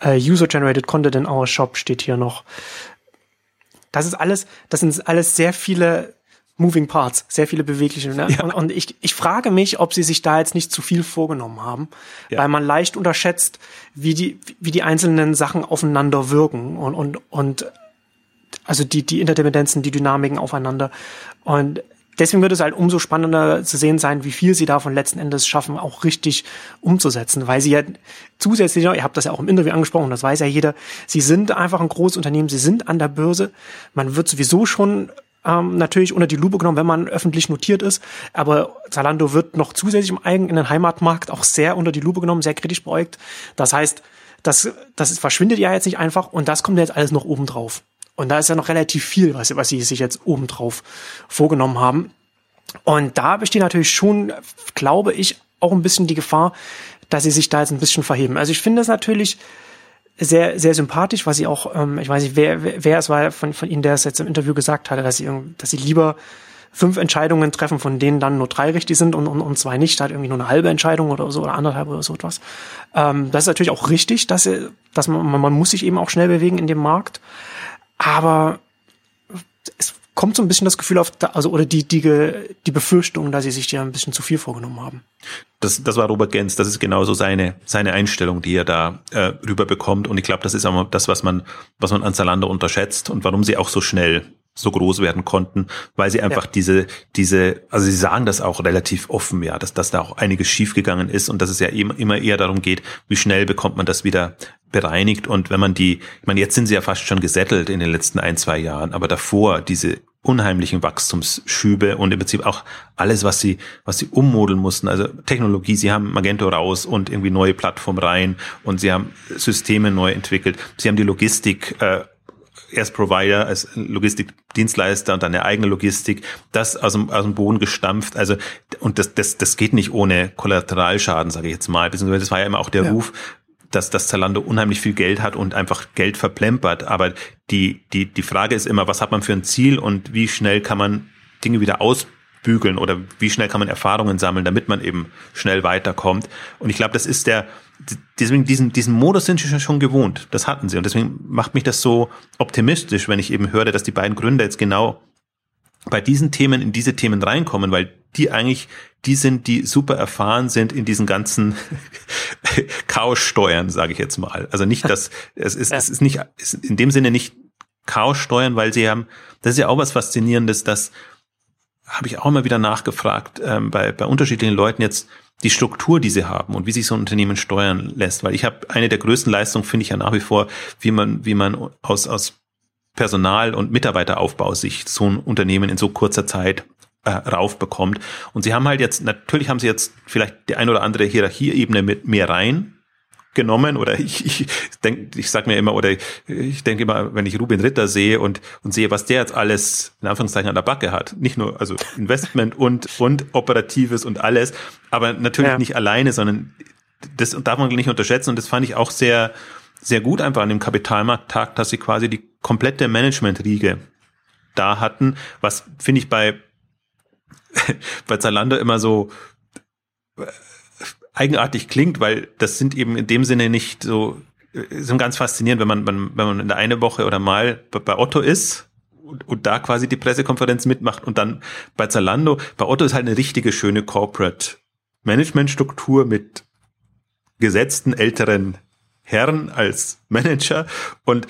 [SPEAKER 1] äh, User-Generated Content in our Shop steht hier noch. Das ist alles, das sind alles sehr viele Moving Parts, sehr viele bewegliche. Ne? Ja. Und, und, ich, ich frage mich, ob sie sich da jetzt nicht zu viel vorgenommen haben, ja. weil man leicht unterschätzt, wie die, wie die einzelnen Sachen aufeinander wirken und, und, und also die, die Interdependenzen, die Dynamiken aufeinander. Und deswegen wird es halt umso spannender zu sehen sein, wie viel sie davon letzten Endes schaffen, auch richtig umzusetzen, weil sie ja zusätzlich, ihr habt das ja auch im Interview angesprochen, das weiß ja jeder, sie sind einfach ein großes Unternehmen, sie sind an der Börse, man wird sowieso schon ähm, natürlich unter die Lupe genommen, wenn man öffentlich notiert ist. Aber Zalando wird noch zusätzlich im eigenen Heimatmarkt auch sehr unter die Lupe genommen, sehr kritisch beäugt. Das heißt, das, das verschwindet ja jetzt nicht einfach und das kommt jetzt alles noch oben drauf. Und da ist ja noch relativ viel, was, was sie sich jetzt oben drauf vorgenommen haben. Und da besteht natürlich schon, glaube ich, auch ein bisschen die Gefahr, dass sie sich da jetzt ein bisschen verheben. Also ich finde es natürlich sehr, sehr sympathisch, was sie auch, ähm, ich weiß nicht, wer, wer, wer es war von, von Ihnen, der es jetzt im Interview gesagt hatte, dass sie, dass sie lieber fünf Entscheidungen treffen, von denen dann nur drei richtig sind und, und, und zwei nicht, halt irgendwie nur eine halbe Entscheidung oder so oder anderthalb oder so etwas. Ähm, das ist natürlich auch richtig, dass, dass man, man muss sich eben auch schnell bewegen in dem Markt. Aber es kommt so ein bisschen das Gefühl auf, also oder die, die, die Befürchtung, dass sie sich ja ein bisschen zu viel vorgenommen haben.
[SPEAKER 2] Das, das war Robert Gens, das ist genauso seine, seine Einstellung, die er da äh, rüberbekommt. Und ich glaube, das ist auch das, was man, was man an Zalando unterschätzt und warum sie auch so schnell so groß werden konnten, weil sie einfach ja. diese, diese, also sie sagen das auch relativ offen, ja, dass, dass da auch einiges schiefgegangen ist und dass es ja immer, immer eher darum geht, wie schnell bekommt man das wieder bereinigt und wenn man die, ich meine, jetzt sind sie ja fast schon gesettelt in den letzten ein, zwei Jahren, aber davor diese unheimlichen Wachstumsschübe und im Prinzip auch alles, was sie, was sie ummodeln mussten. Also Technologie, sie haben Magento raus und irgendwie neue Plattform rein und sie haben Systeme neu entwickelt. Sie haben die Logistik äh, erst Provider als Logistikdienstleister und dann eine eigene Logistik, das aus dem, aus dem Boden gestampft. Also und das, das, das geht nicht ohne Kollateralschaden, sage ich jetzt mal. Beziehungsweise das war ja immer auch der ja. Ruf, dass das Zalando unheimlich viel Geld hat und einfach Geld verplempert. Aber die, die, die Frage ist immer, was hat man für ein Ziel und wie schnell kann man Dinge wieder ausbügeln oder wie schnell kann man Erfahrungen sammeln, damit man eben schnell weiterkommt. Und ich glaube, das ist der, deswegen diesen, diesen Modus sind sie schon gewohnt. Das hatten sie. Und deswegen macht mich das so optimistisch, wenn ich eben höre, dass die beiden Gründer jetzt genau bei diesen Themen in diese Themen reinkommen, weil die eigentlich die sind, die super erfahren sind in diesen ganzen Chaos-Steuern, sage ich jetzt mal. Also nicht, dass es ist, es ist nicht ist in dem Sinne nicht Chaos-Steuern, weil sie haben, das ist ja auch was Faszinierendes, das habe ich auch mal wieder nachgefragt ähm, bei, bei unterschiedlichen Leuten jetzt die Struktur, die sie haben und wie sich so ein Unternehmen steuern lässt. Weil ich habe eine der größten Leistungen, finde ich ja nach wie vor, wie man, wie man aus, aus Personal- und Mitarbeiteraufbau sich so ein Unternehmen in so kurzer Zeit äh, raufbekommt. Und sie haben halt jetzt, natürlich haben sie jetzt vielleicht die ein oder andere Hierarchieebene mit mehr rein genommen oder ich, ich denke, ich sag mir immer oder ich denke immer, wenn ich Rubin Ritter sehe und und sehe, was der jetzt alles in Anführungszeichen an der Backe hat, nicht nur also Investment und und operatives und alles, aber natürlich ja. nicht alleine, sondern das darf man nicht unterschätzen und das fand ich auch sehr sehr gut einfach an dem Kapitalmarkttag, dass sie quasi die komplette Management-Riege da hatten, was finde ich bei, bei Zalando immer so äh, eigenartig klingt, weil das sind eben in dem Sinne nicht so, äh, sind ganz faszinierend, wenn man, wenn, man in der eine Woche oder mal bei Otto ist und, und da quasi die Pressekonferenz mitmacht und dann bei Zalando, bei Otto ist halt eine richtige schöne Corporate Management Struktur mit gesetzten älteren Herren als Manager. Und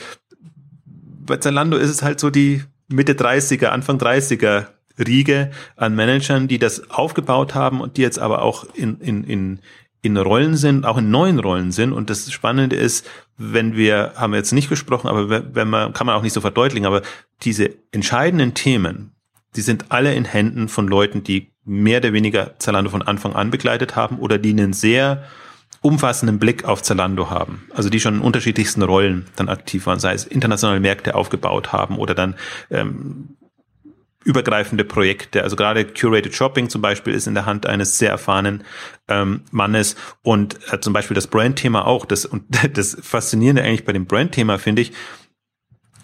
[SPEAKER 2] bei Zalando ist es halt so die Mitte 30er, Anfang 30er Riege an Managern, die das aufgebaut haben und die jetzt aber auch in, in, in, in Rollen sind, auch in neuen Rollen sind. Und das Spannende ist, wenn wir, haben wir jetzt nicht gesprochen, aber wenn man, kann man auch nicht so verdeutlichen, aber diese entscheidenden Themen, die sind alle in Händen von Leuten, die mehr oder weniger Zalando von Anfang an begleitet haben oder die einen sehr umfassenden Blick auf Zalando haben. Also die schon in unterschiedlichsten Rollen dann aktiv waren, sei es internationale Märkte aufgebaut haben oder dann ähm, übergreifende Projekte. Also gerade Curated Shopping zum Beispiel ist in der Hand eines sehr erfahrenen ähm, Mannes und äh, zum Beispiel das Brand-Thema auch. Das, und das Faszinierende eigentlich bei dem Brand-Thema finde ich,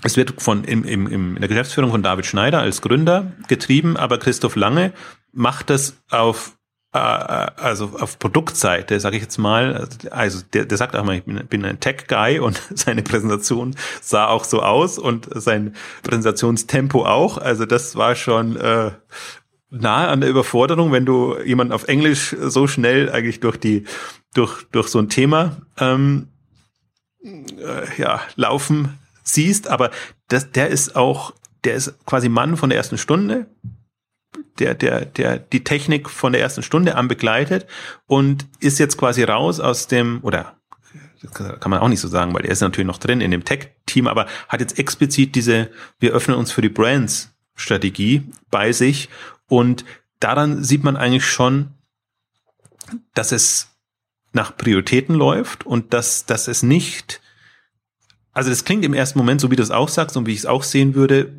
[SPEAKER 2] es wird von im, im, im, in der Geschäftsführung von David Schneider als Gründer getrieben, aber Christoph Lange macht das auf also auf Produktseite, sage ich jetzt mal, also der, der sagt auch mal, ich bin, bin ein Tech-Guy und seine Präsentation sah auch so aus und sein Präsentationstempo auch. Also das war schon äh, nahe an der Überforderung, wenn du jemanden auf Englisch so schnell eigentlich durch die durch durch so ein Thema ähm, äh, ja laufen siehst. Aber das, der ist auch, der ist quasi Mann von der ersten Stunde der, der, der die Technik von der ersten Stunde an begleitet und ist jetzt quasi raus aus dem, oder kann man auch nicht so sagen, weil er ist natürlich noch drin in dem Tech-Team, aber hat jetzt explizit diese, wir öffnen uns für die Brands-Strategie bei sich und daran sieht man eigentlich schon, dass es nach Prioritäten läuft und dass, dass es nicht also das klingt im ersten Moment, so wie du es auch sagst und wie ich es auch sehen würde,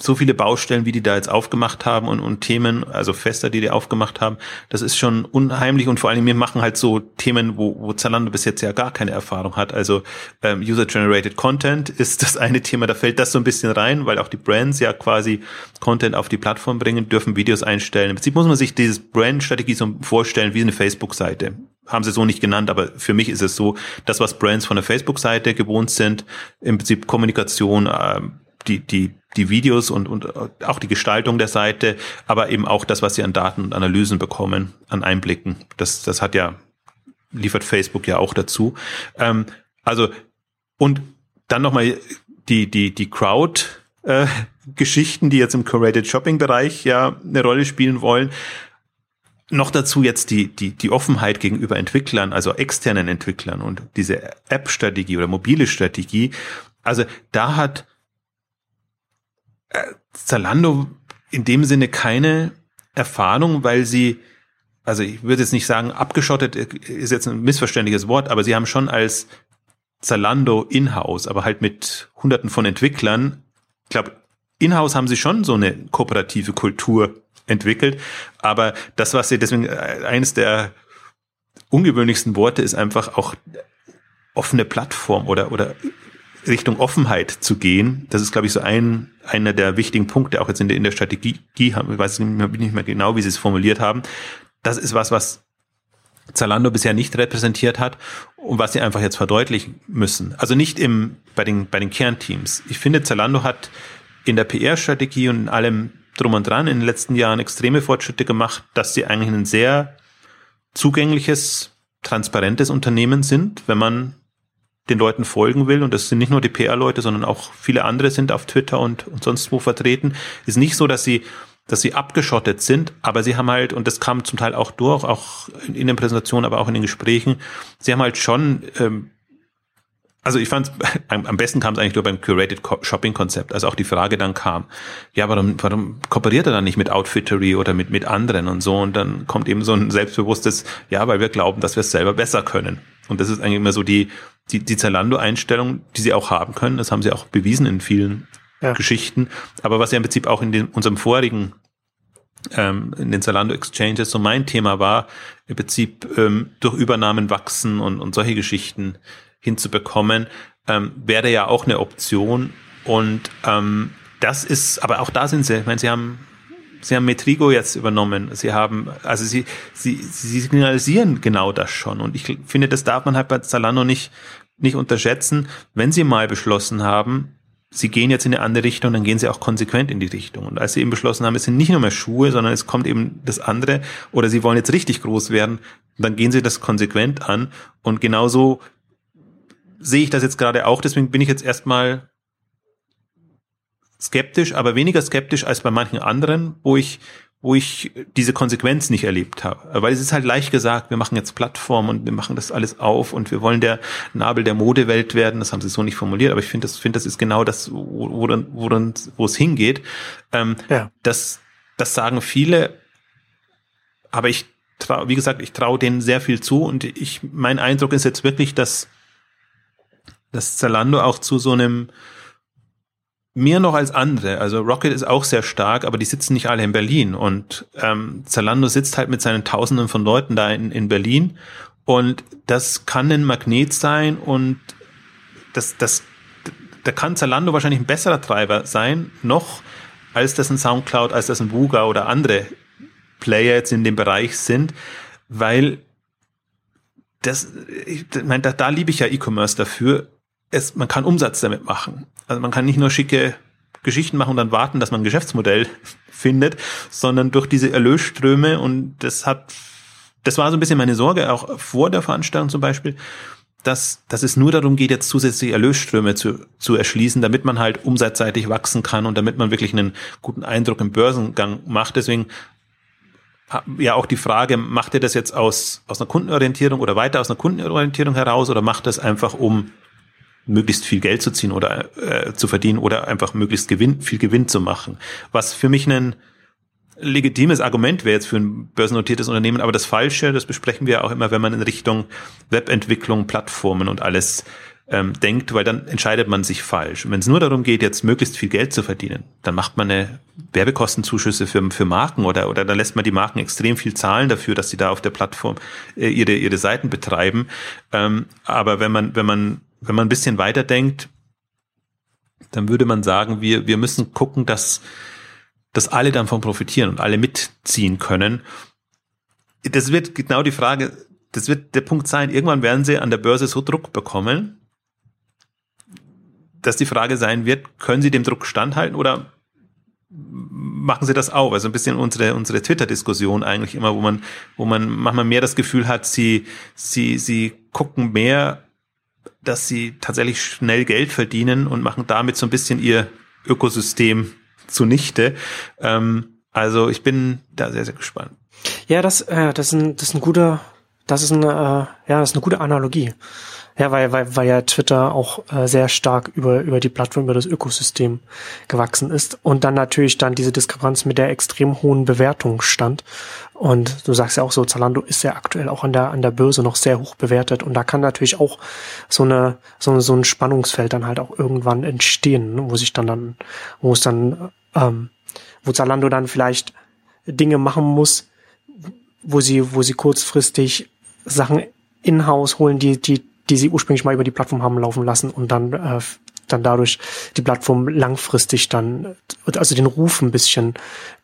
[SPEAKER 2] so viele Baustellen, wie die da jetzt aufgemacht haben und, und Themen, also Fester, die die aufgemacht haben, das ist schon unheimlich und vor allem wir machen halt so Themen, wo, wo Zalando bis jetzt ja gar keine Erfahrung hat. Also ähm, User-Generated Content ist das eine Thema, da fällt das so ein bisschen rein, weil auch die Brands ja quasi Content auf die Plattform bringen, dürfen Videos einstellen. Im Prinzip muss man sich dieses Brand-Strategie so vorstellen wie eine Facebook-Seite haben sie so nicht genannt, aber für mich ist es so, das, was Brands von der Facebook-Seite gewohnt sind, im Prinzip Kommunikation, äh, die, die, die Videos und, und auch die Gestaltung der Seite, aber eben auch das, was sie an Daten und Analysen bekommen, an Einblicken. Das, das hat ja, liefert Facebook ja auch dazu. Ähm, also, und dann nochmal die, die, die Crowd, äh, Geschichten, die jetzt im Curated Shopping Bereich ja eine Rolle spielen wollen. Noch dazu jetzt die, die, die Offenheit gegenüber Entwicklern, also externen Entwicklern und diese App-Strategie oder mobile Strategie. Also da hat äh, Zalando in dem Sinne keine Erfahrung, weil sie, also ich würde jetzt nicht sagen, abgeschottet ist jetzt ein missverständliches Wort, aber sie haben schon als Zalando in-house, aber halt mit hunderten von Entwicklern, ich glaube, in-house haben sie schon so eine kooperative Kultur entwickelt. Aber das, was sie deswegen äh, eines der ungewöhnlichsten Worte ist einfach auch offene Plattform oder, oder Richtung Offenheit zu gehen. Das ist, glaube ich, so ein, einer der wichtigen Punkte, auch jetzt in der, in der Strategie, ich weiß nicht mehr genau, wie sie es formuliert haben. Das ist was, was Zalando bisher nicht repräsentiert hat und was sie einfach jetzt verdeutlichen müssen. Also nicht im, bei den, bei den Kernteams. Ich finde, Zalando hat in der PR-Strategie und in allem drum und dran in den letzten Jahren extreme Fortschritte gemacht, dass sie eigentlich ein sehr zugängliches, transparentes Unternehmen sind, wenn man den Leuten folgen will, und das sind nicht nur die PR-Leute, sondern auch viele andere sind auf Twitter und, und sonst wo vertreten, ist nicht so, dass sie dass sie abgeschottet sind, aber sie haben halt, und das kam zum Teil auch durch, auch in den Präsentationen, aber auch in den Gesprächen, sie haben halt schon ähm, also ich fand am besten kam es eigentlich nur beim Curated Shopping Konzept, als auch die Frage dann kam, ja, warum, warum kooperiert er dann nicht mit Outfittery oder mit, mit anderen und so? Und dann kommt eben so ein selbstbewusstes, ja, weil wir glauben, dass wir es selber besser können. Und das ist eigentlich immer so die, die, die Zalando-Einstellung, die sie auch haben können. Das haben sie auch bewiesen in vielen ja. Geschichten. Aber was ja im Prinzip auch in den, unserem vorigen ähm, in den Zalando Exchanges so mein Thema war, im Prinzip ähm, durch Übernahmen wachsen und, und solche Geschichten hinzubekommen, ähm, wäre ja auch eine Option. Und ähm, das ist, aber auch da sind sie, ich meine, sie haben Sie haben Metrigo jetzt übernommen. Sie haben, also sie, sie, sie signalisieren genau das schon. Und ich finde, das darf man halt bei Zalando nicht, nicht unterschätzen. Wenn sie mal beschlossen haben, sie gehen jetzt in eine andere Richtung, dann gehen sie auch konsequent in die Richtung. Und als sie eben beschlossen haben, es sind nicht nur mehr Schuhe, sondern es kommt eben das andere, oder sie wollen jetzt richtig groß werden, dann gehen sie das konsequent an. Und genauso sehe ich das jetzt gerade auch, deswegen bin ich jetzt erstmal skeptisch, aber weniger skeptisch als bei manchen anderen, wo ich wo ich diese Konsequenz nicht erlebt habe. Weil es ist halt leicht gesagt, wir machen jetzt Plattform und wir machen das alles auf und wir wollen der Nabel der Modewelt werden. Das haben sie so nicht formuliert, aber ich finde, das, finde, das ist genau das, wo, wo, dann, wo, dann, wo es hingeht. Ähm, ja. das, das sagen viele, aber ich trau, wie gesagt, ich traue denen sehr viel zu und ich, mein Eindruck ist jetzt wirklich, dass, dass Zalando auch zu so einem mehr noch als andere. Also Rocket ist auch sehr stark, aber die sitzen nicht alle in Berlin. Und ähm, Zalando sitzt halt mit seinen Tausenden von Leuten da in, in Berlin. Und das kann ein Magnet sein und das, das, da kann Zalando wahrscheinlich ein besserer Treiber sein, noch als das ein Soundcloud, als das ein Wuga oder andere Player jetzt in dem Bereich sind, weil das, ich meine, da, da liebe ich ja E-Commerce dafür. Es, man kann Umsatz damit machen. Also man kann nicht nur schicke Geschichten machen und dann warten, dass man ein Geschäftsmodell findet, sondern durch diese Erlösströme und das hat, das war so ein bisschen meine Sorge, auch vor der Veranstaltung zum Beispiel, dass, dass es nur darum geht, jetzt zusätzliche Erlösströme zu, zu erschließen, damit man halt umsatzseitig wachsen kann und damit man wirklich einen guten Eindruck im Börsengang macht. Deswegen ja auch die Frage, macht ihr das jetzt aus, aus einer Kundenorientierung oder weiter aus einer Kundenorientierung heraus oder macht das einfach, um möglichst viel Geld zu ziehen oder äh, zu verdienen oder einfach möglichst Gewinn, viel Gewinn zu machen? Was für mich ein legitimes Argument wäre jetzt für ein börsennotiertes Unternehmen, aber das Falsche, das besprechen wir auch immer, wenn man in Richtung Webentwicklung, Plattformen und alles ähm, denkt, weil dann entscheidet man sich falsch. Wenn es nur darum geht, jetzt möglichst viel Geld zu verdienen, dann macht man eine Werbekostenzuschüsse für, für Marken oder, oder dann lässt man die Marken extrem viel zahlen dafür, dass sie da auf der Plattform äh, ihre, ihre Seiten betreiben. Ähm, aber wenn man, wenn man, wenn man ein bisschen weiter denkt, dann würde man sagen, wir, wir müssen gucken, dass, dass alle davon profitieren und alle mitziehen können. Das wird genau die Frage, das wird der Punkt sein, irgendwann werden sie an der Börse so Druck bekommen, dass die Frage sein wird, können Sie dem Druck standhalten oder machen Sie das auch? Also ein bisschen unsere, unsere Twitter-Diskussion eigentlich immer, wo man, wo man manchmal mehr das Gefühl hat, sie, sie, sie gucken mehr, dass sie tatsächlich schnell Geld verdienen und machen damit so ein bisschen ihr Ökosystem zunichte. Ähm, also ich bin da sehr, sehr gespannt.
[SPEAKER 1] Ja, das, äh, das, ist ein, das ist ein guter, das ist eine, äh, ja, das ist eine gute Analogie. Ja, weil, weil, weil ja Twitter auch äh, sehr stark über, über die Plattform, über das Ökosystem gewachsen ist und dann natürlich dann diese Diskrepanz mit der extrem hohen Bewertung stand. Und du sagst ja auch so, Zalando ist ja aktuell auch an der, an der Börse noch sehr hoch bewertet und da kann natürlich auch so eine, so, so ein Spannungsfeld dann halt auch irgendwann entstehen, ne, wo sich dann dann, wo es dann, ähm, wo Zalando dann vielleicht Dinge machen muss, wo sie, wo sie kurzfristig Sachen in-house holen, die, die die sie ursprünglich mal über die Plattform haben laufen lassen und dann äh, dann dadurch die Plattform langfristig dann, also den Ruf ein bisschen,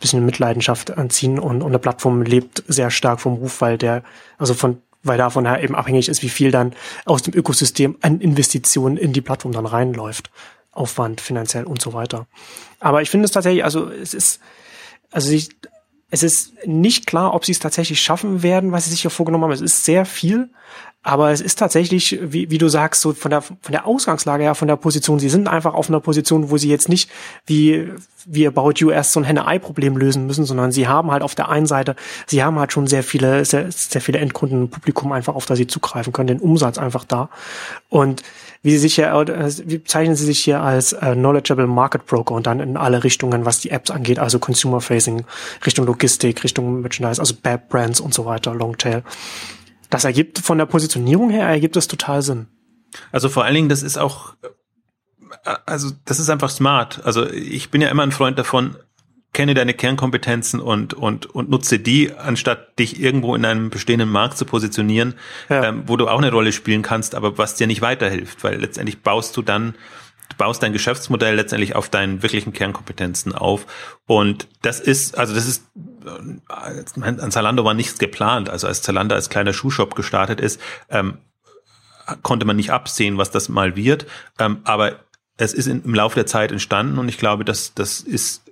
[SPEAKER 1] bisschen Mitleidenschaft anziehen und, und eine Plattform lebt sehr stark vom Ruf, weil der, also von, weil davon eben abhängig ist, wie viel dann aus dem Ökosystem an Investitionen in die Plattform dann reinläuft. Aufwand, finanziell und so weiter. Aber ich finde es tatsächlich, also es ist, also ich, es ist nicht klar, ob sie es tatsächlich schaffen werden, was sie sich hier vorgenommen haben. Es ist sehr viel, aber es ist tatsächlich, wie, wie du sagst, so von der, von der Ausgangslage her, von der Position, sie sind einfach auf einer Position, wo sie jetzt nicht wie, wie About You erst so ein Henne-Ei-Problem lösen müssen, sondern sie haben halt auf der einen Seite, sie haben halt schon sehr viele, sehr, sehr viele Endkunden, Publikum einfach, auf das sie zugreifen können, den Umsatz einfach da. Und wie sie sich hier, äh, wie bezeichnen sie sich hier als äh, Knowledgeable Market Broker und dann in alle Richtungen, was die Apps angeht, also Consumer Facing, Richtung Logistik, Richtung Merchandise, also Bad Brands und so weiter, Longtail das ergibt von der Positionierung her, ergibt das total Sinn.
[SPEAKER 2] Also vor allen Dingen, das ist auch, äh, also das ist einfach smart. Also ich bin ja immer ein Freund davon, kenne deine Kernkompetenzen und, und, und nutze die, anstatt dich irgendwo in einem bestehenden Markt zu positionieren, ja. ähm, wo du auch eine Rolle spielen kannst, aber was dir nicht weiterhilft, weil letztendlich baust du dann du baust dein Geschäftsmodell letztendlich auf deinen wirklichen Kernkompetenzen auf. Und das ist, also das ist, an Zalando war nichts geplant. Also als Zalando als kleiner Schuhshop gestartet ist, ähm, konnte man nicht absehen, was das mal wird. Ähm, aber es ist im Laufe der Zeit entstanden und ich glaube, dass das ist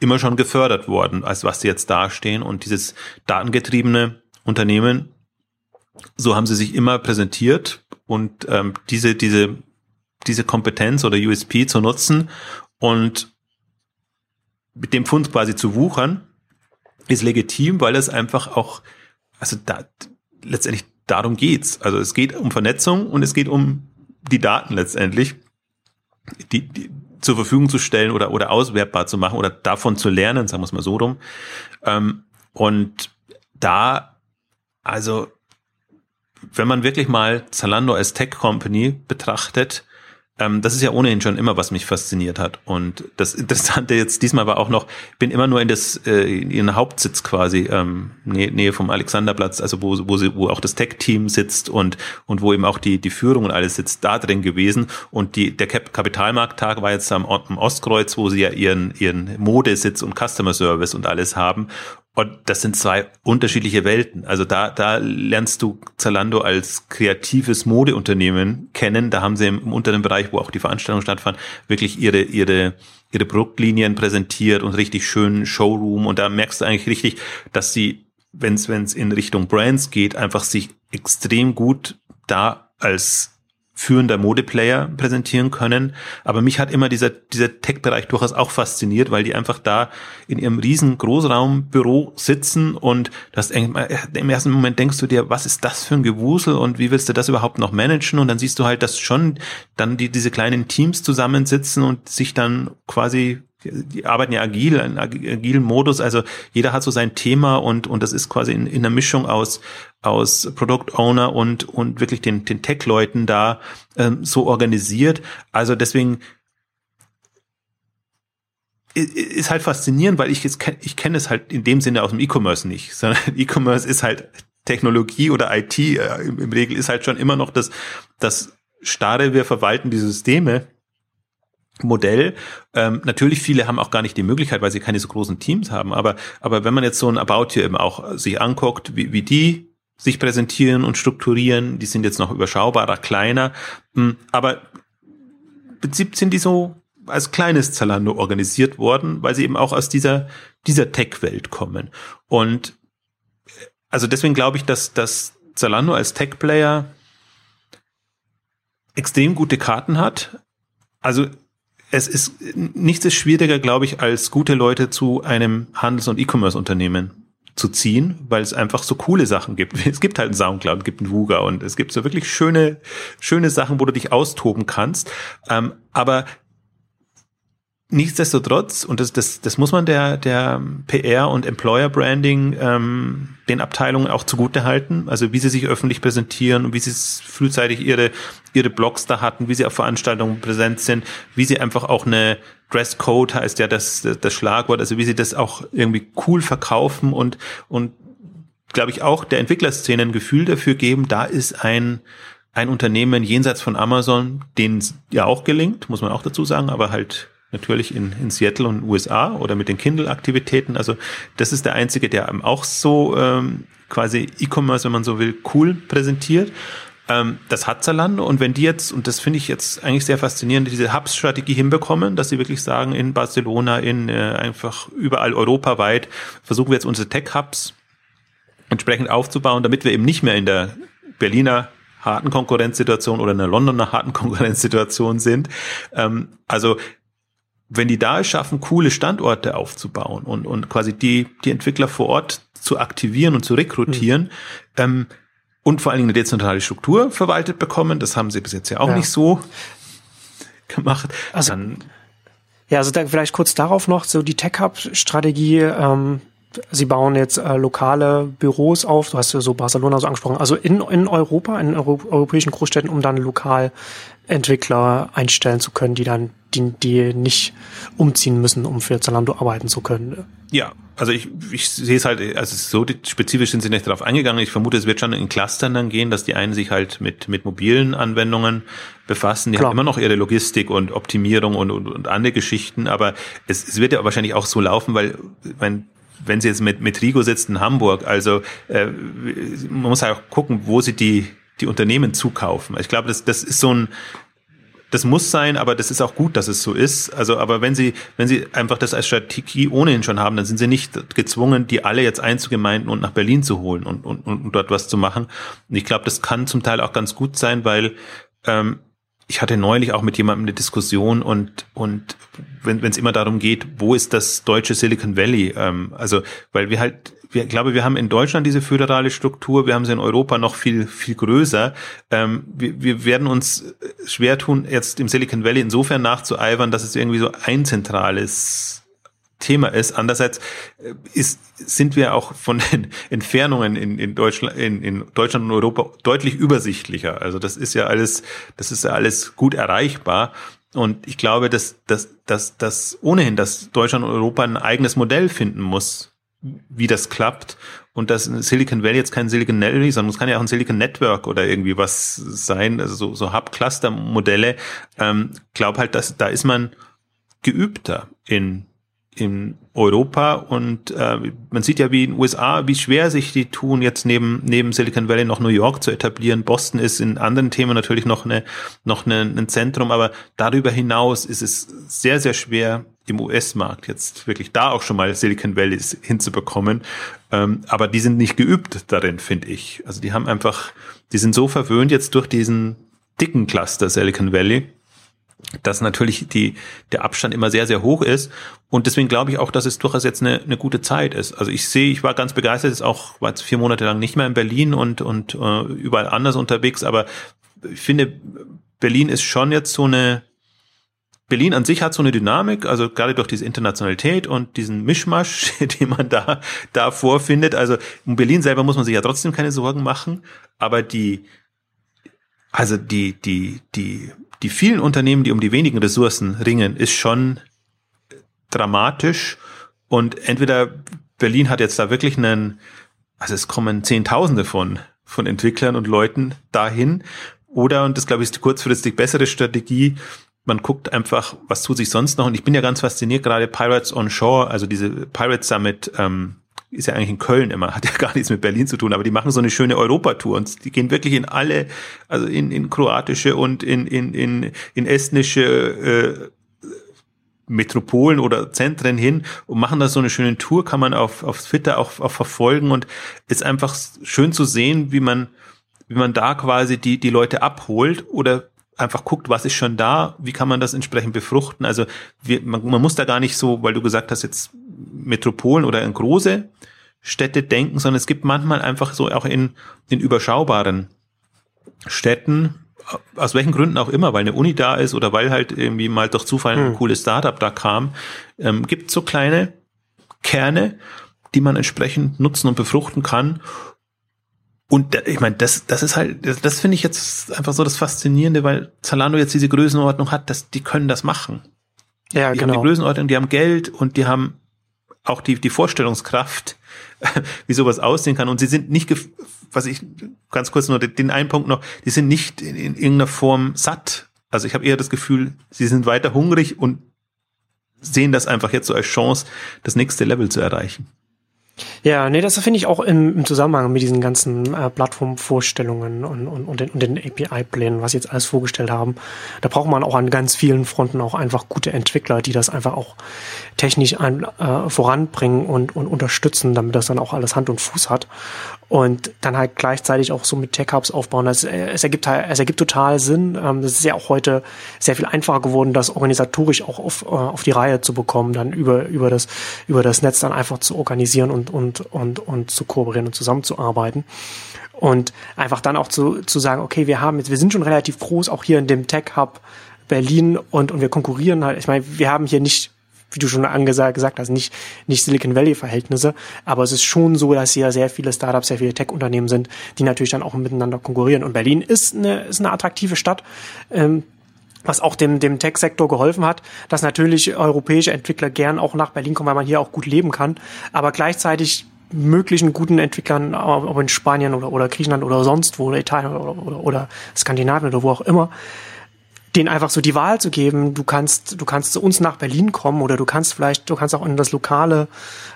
[SPEAKER 2] immer schon gefördert worden, als was sie jetzt dastehen. Und dieses datengetriebene Unternehmen, so haben sie sich immer präsentiert und ähm, diese, diese diese Kompetenz oder USP zu nutzen und mit dem Fund quasi zu wuchern, ist legitim, weil es einfach auch, also da, letztendlich darum geht's. Also es geht um Vernetzung und es geht um die Daten letztendlich, die, die zur Verfügung zu stellen oder, oder auswertbar zu machen oder davon zu lernen, sagen wir es mal so rum. Ähm, und da Also, wenn man wirklich mal Zalando als Tech Company betrachtet, ähm, das ist ja ohnehin schon immer, was mich fasziniert hat. Und das Interessante jetzt diesmal war auch noch, bin immer nur in das äh, in ihren Hauptsitz quasi, ähm, Nähe, Nähe vom Alexanderplatz, also wo, wo, sie, wo auch das Tech-Team sitzt und, und wo eben auch die, die Führung und alles sitzt, da drin gewesen. Und die, der Kapitalmarkttag war jetzt am, am Ostkreuz, wo sie ja ihren, ihren Modesitz und Customer Service und alles haben. Und das sind zwei unterschiedliche Welten. Also da, da lernst du Zalando als kreatives Modeunternehmen kennen. Da haben sie im, im unteren Bereich, wo auch die Veranstaltung stattfand, wirklich ihre, ihre, ihre Produktlinien präsentiert und richtig schönen Showroom. Und da merkst du eigentlich richtig, dass sie, wenn es in Richtung Brands geht, einfach sich extrem gut da als führender Modeplayer präsentieren können. Aber mich hat immer dieser, dieser Tech-Bereich durchaus auch fasziniert, weil die einfach da in ihrem riesen Großraumbüro sitzen und das im ersten Moment denkst du dir, was ist das für ein Gewusel und wie willst du das überhaupt noch managen? Und dann siehst du halt, dass schon dann die, diese kleinen Teams zusammensitzen und sich dann quasi die arbeiten ja agil, in agilen Modus, also jeder hat so sein Thema und, und das ist quasi in, in einer Mischung aus, aus Product Owner und, und wirklich den, den Tech-Leuten da ähm, so organisiert. Also deswegen ist halt faszinierend, weil ich jetzt ich kenne es halt in dem Sinne aus dem E-Commerce nicht, sondern E-Commerce ist halt Technologie oder IT äh, im, im Regel ist halt schon immer noch das das starre wir verwalten die Systeme Modell. Ähm, natürlich viele haben auch gar nicht die Möglichkeit, weil sie keine so großen Teams haben. Aber, aber wenn man jetzt so ein About hier eben auch sich anguckt, wie, wie die sich präsentieren und strukturieren, die sind jetzt noch überschaubarer, kleiner. Hm, aber im Prinzip sind die so als kleines Zalando organisiert worden, weil sie eben auch aus dieser, dieser Tech-Welt kommen. Und also deswegen glaube ich, dass, dass Zalando als Tech-Player extrem gute Karten hat. Also es ist nichts ist schwieriger, glaube ich, als gute Leute zu einem Handels- und E-Commerce-Unternehmen zu ziehen, weil es einfach so coole Sachen gibt. Es gibt halt einen Soundcloud, es gibt einen Wuga und es gibt so wirklich schöne, schöne Sachen, wo du dich austoben kannst. Ähm, aber Nichtsdestotrotz, und das, das, das muss man der, der PR und Employer Branding ähm, den Abteilungen auch zugute halten, also wie sie sich öffentlich präsentieren und wie sie frühzeitig ihre, ihre Blogs da hatten, wie sie auf Veranstaltungen präsent sind, wie sie einfach auch eine Dresscode heißt ja das, das Schlagwort, also wie sie das auch irgendwie cool verkaufen und, und glaube ich auch der Entwicklerszene ein Gefühl dafür geben, da ist ein, ein Unternehmen jenseits von Amazon, denen ja auch gelingt, muss man auch dazu sagen, aber halt natürlich in, in Seattle und USA oder mit den Kindle-Aktivitäten. Also das ist der einzige, der auch so ähm, quasi E-Commerce, wenn man so will, cool präsentiert. Ähm, das hat Zalando und wenn die jetzt, und das finde ich jetzt eigentlich sehr faszinierend, diese Hubs-Strategie hinbekommen, dass sie wirklich sagen, in Barcelona, in äh, einfach überall europaweit versuchen wir jetzt unsere Tech-Hubs entsprechend aufzubauen, damit wir eben nicht mehr in der Berliner harten Konkurrenzsituation oder in der Londoner harten Konkurrenzsituation sind. Ähm, also wenn die da es schaffen, coole Standorte aufzubauen und, und quasi die, die Entwickler vor Ort zu aktivieren und zu rekrutieren, mhm. ähm, und vor allen Dingen eine dezentrale Struktur verwaltet bekommen, das haben sie bis jetzt ja auch ja. nicht so gemacht.
[SPEAKER 1] Also, dann, ja, also da vielleicht kurz darauf noch, so die Tech-Hub-Strategie, ähm, Sie bauen jetzt äh, lokale Büros auf, du hast ja so Barcelona so angesprochen, also in, in Europa, in Euro europäischen Großstädten, um dann lokal Entwickler einstellen zu können, die dann die, die nicht umziehen müssen, um für Zalando arbeiten zu können.
[SPEAKER 2] Ja, also ich, ich sehe es halt, also so spezifisch sind sie nicht darauf eingegangen. Ich vermute, es wird schon in Clustern dann gehen, dass die einen sich halt mit, mit mobilen Anwendungen befassen. Die Klar. haben immer noch ihre Logistik und Optimierung und, und, und andere Geschichten, aber es, es wird ja wahrscheinlich auch so laufen, weil, wenn wenn sie jetzt mit, mit Rigo sitzt in Hamburg, also äh, man muss halt auch gucken, wo sie die, die Unternehmen zukaufen. Ich glaube, das, das ist so ein, das muss sein, aber das ist auch gut, dass es so ist. Also, aber wenn Sie, wenn Sie einfach das als Strategie ohnehin schon haben, dann sind Sie nicht gezwungen, die alle jetzt einzugemeinden und nach Berlin zu holen und, und, und dort was zu machen. Und ich glaube, das kann zum Teil auch ganz gut sein, weil ähm, ich hatte neulich auch mit jemandem eine Diskussion und und wenn es immer darum geht, wo ist das deutsche Silicon Valley? Ähm, also weil wir halt, wir glaube, wir haben in Deutschland diese föderale Struktur, wir haben sie in Europa noch viel viel größer. Ähm, wir, wir werden uns schwer tun, jetzt im Silicon Valley insofern nachzueifern, dass es irgendwie so ein zentrales Thema ist. Andererseits äh, ist, sind wir auch von den Entfernungen in, in Deutschland, in, in Deutschland und Europa deutlich übersichtlicher. Also das ist ja alles, das ist ja alles gut erreichbar. Und ich glaube, dass, dass, dass, dass ohnehin, dass Deutschland und Europa ein eigenes Modell finden muss, wie das klappt. Und dass Silicon Valley jetzt kein Silicon Valley, sondern es kann ja auch ein Silicon Network oder irgendwie was sein, also so, so Hub-Cluster-Modelle. Ähm, glaube halt, dass da ist man geübter in in Europa und äh, man sieht ja wie in den USA, wie schwer sich die tun, jetzt neben neben Silicon Valley noch New York zu etablieren. Boston ist in anderen Themen natürlich noch eine noch eine, ein Zentrum, aber darüber hinaus ist es sehr sehr schwer im US-Markt jetzt wirklich da auch schon mal Silicon Valley hinzubekommen. Ähm, aber die sind nicht geübt darin, finde ich. Also die haben einfach, die sind so verwöhnt jetzt durch diesen dicken Cluster Silicon Valley dass natürlich die, der Abstand immer sehr, sehr hoch ist. Und deswegen glaube ich auch, dass es durchaus jetzt eine, eine gute Zeit ist. Also ich sehe, ich war ganz begeistert, jetzt auch, war jetzt vier Monate lang nicht mehr in Berlin und, und äh, überall anders unterwegs, aber ich finde, Berlin ist schon jetzt so eine, Berlin an sich hat so eine Dynamik, also gerade durch diese Internationalität und diesen Mischmasch, den man da, da vorfindet. Also in Berlin selber muss man sich ja trotzdem keine Sorgen machen, aber die, also die, die, die die vielen Unternehmen, die um die wenigen Ressourcen ringen, ist schon dramatisch. Und entweder Berlin hat jetzt da wirklich einen, also es kommen Zehntausende von, von Entwicklern und Leuten dahin. Oder, und das glaube ich ist die kurzfristig bessere Strategie, man guckt einfach, was tut sich sonst noch. Und ich bin ja ganz fasziniert, gerade Pirates on Shore, also diese Pirates Summit, ähm, ist ja eigentlich in Köln immer, hat ja gar nichts mit Berlin zu tun, aber die machen so eine schöne Europatour und die gehen wirklich in alle, also in, in kroatische und in, in, in, in estnische äh, Metropolen oder Zentren hin und machen da so eine schöne Tour, kann man auf, auf Twitter auch, auch verfolgen und ist einfach schön zu sehen, wie man, wie man da quasi die, die Leute abholt oder einfach guckt, was ist schon da, wie kann man das entsprechend befruchten. Also wir, man, man muss da gar nicht so, weil du gesagt hast, jetzt Metropolen oder in große Städte denken, sondern es gibt manchmal einfach so auch in, in überschaubaren Städten, aus welchen Gründen auch immer, weil eine Uni da ist oder weil halt irgendwie mal durch Zufall ein hm. cooles Startup da kam, ähm, gibt so kleine Kerne, die man entsprechend nutzen und befruchten kann. Und ich meine, das, das ist halt, das, das finde ich jetzt einfach so das Faszinierende, weil Zalando jetzt diese Größenordnung hat, dass die können das machen. Ja, die genau. haben die Größenordnung, die haben Geld und die haben auch die, die Vorstellungskraft, wie sowas aussehen kann. Und sie sind nicht, was ich ganz kurz nur den einen Punkt noch, die sind nicht in, in irgendeiner Form satt. Also ich habe eher das Gefühl, sie sind weiter hungrig und sehen das einfach jetzt so als Chance, das nächste Level zu erreichen.
[SPEAKER 1] Ja, nee, das finde ich auch im, im, Zusammenhang mit diesen ganzen äh, Plattformvorstellungen und, und, und den, und den API-Plänen, was sie jetzt alles vorgestellt haben. Da braucht man auch an ganz vielen Fronten auch einfach gute Entwickler, die das einfach auch technisch ein, äh, voranbringen und, und unterstützen, damit das dann auch alles Hand und Fuß hat. Und dann halt gleichzeitig auch so mit Tech-Hubs aufbauen. Das, äh, es, ergibt halt, es ergibt total Sinn. Ähm, das ist ja auch heute sehr viel einfacher geworden, das organisatorisch auch auf, äh, auf die Reihe zu bekommen, dann über, über, das, über das Netz dann einfach zu organisieren und, und, und, und zu kooperieren und zusammenzuarbeiten. Und einfach dann auch zu, zu sagen, okay, wir haben jetzt, wir sind schon relativ groß, auch hier in dem Tech Hub Berlin und, und wir konkurrieren halt. Ich meine, wir haben hier nicht wie du schon angesagt gesagt hast, nicht, nicht Silicon Valley Verhältnisse, aber es ist schon so, dass hier sehr viele Startups, sehr viele Tech-Unternehmen sind, die natürlich dann auch miteinander konkurrieren. Und Berlin ist eine, ist eine attraktive Stadt. Ähm, was auch dem, dem Tech-Sektor geholfen hat, dass natürlich europäische Entwickler gern auch nach Berlin kommen, weil man hier auch gut leben kann, aber gleichzeitig möglichen guten Entwicklern, ob in Spanien oder, oder Griechenland oder sonst wo, oder Italien oder, oder, oder Skandinavien oder wo auch immer, denen einfach so die Wahl zu geben, du kannst, du kannst zu uns nach Berlin kommen oder du kannst vielleicht, du kannst auch in das lokale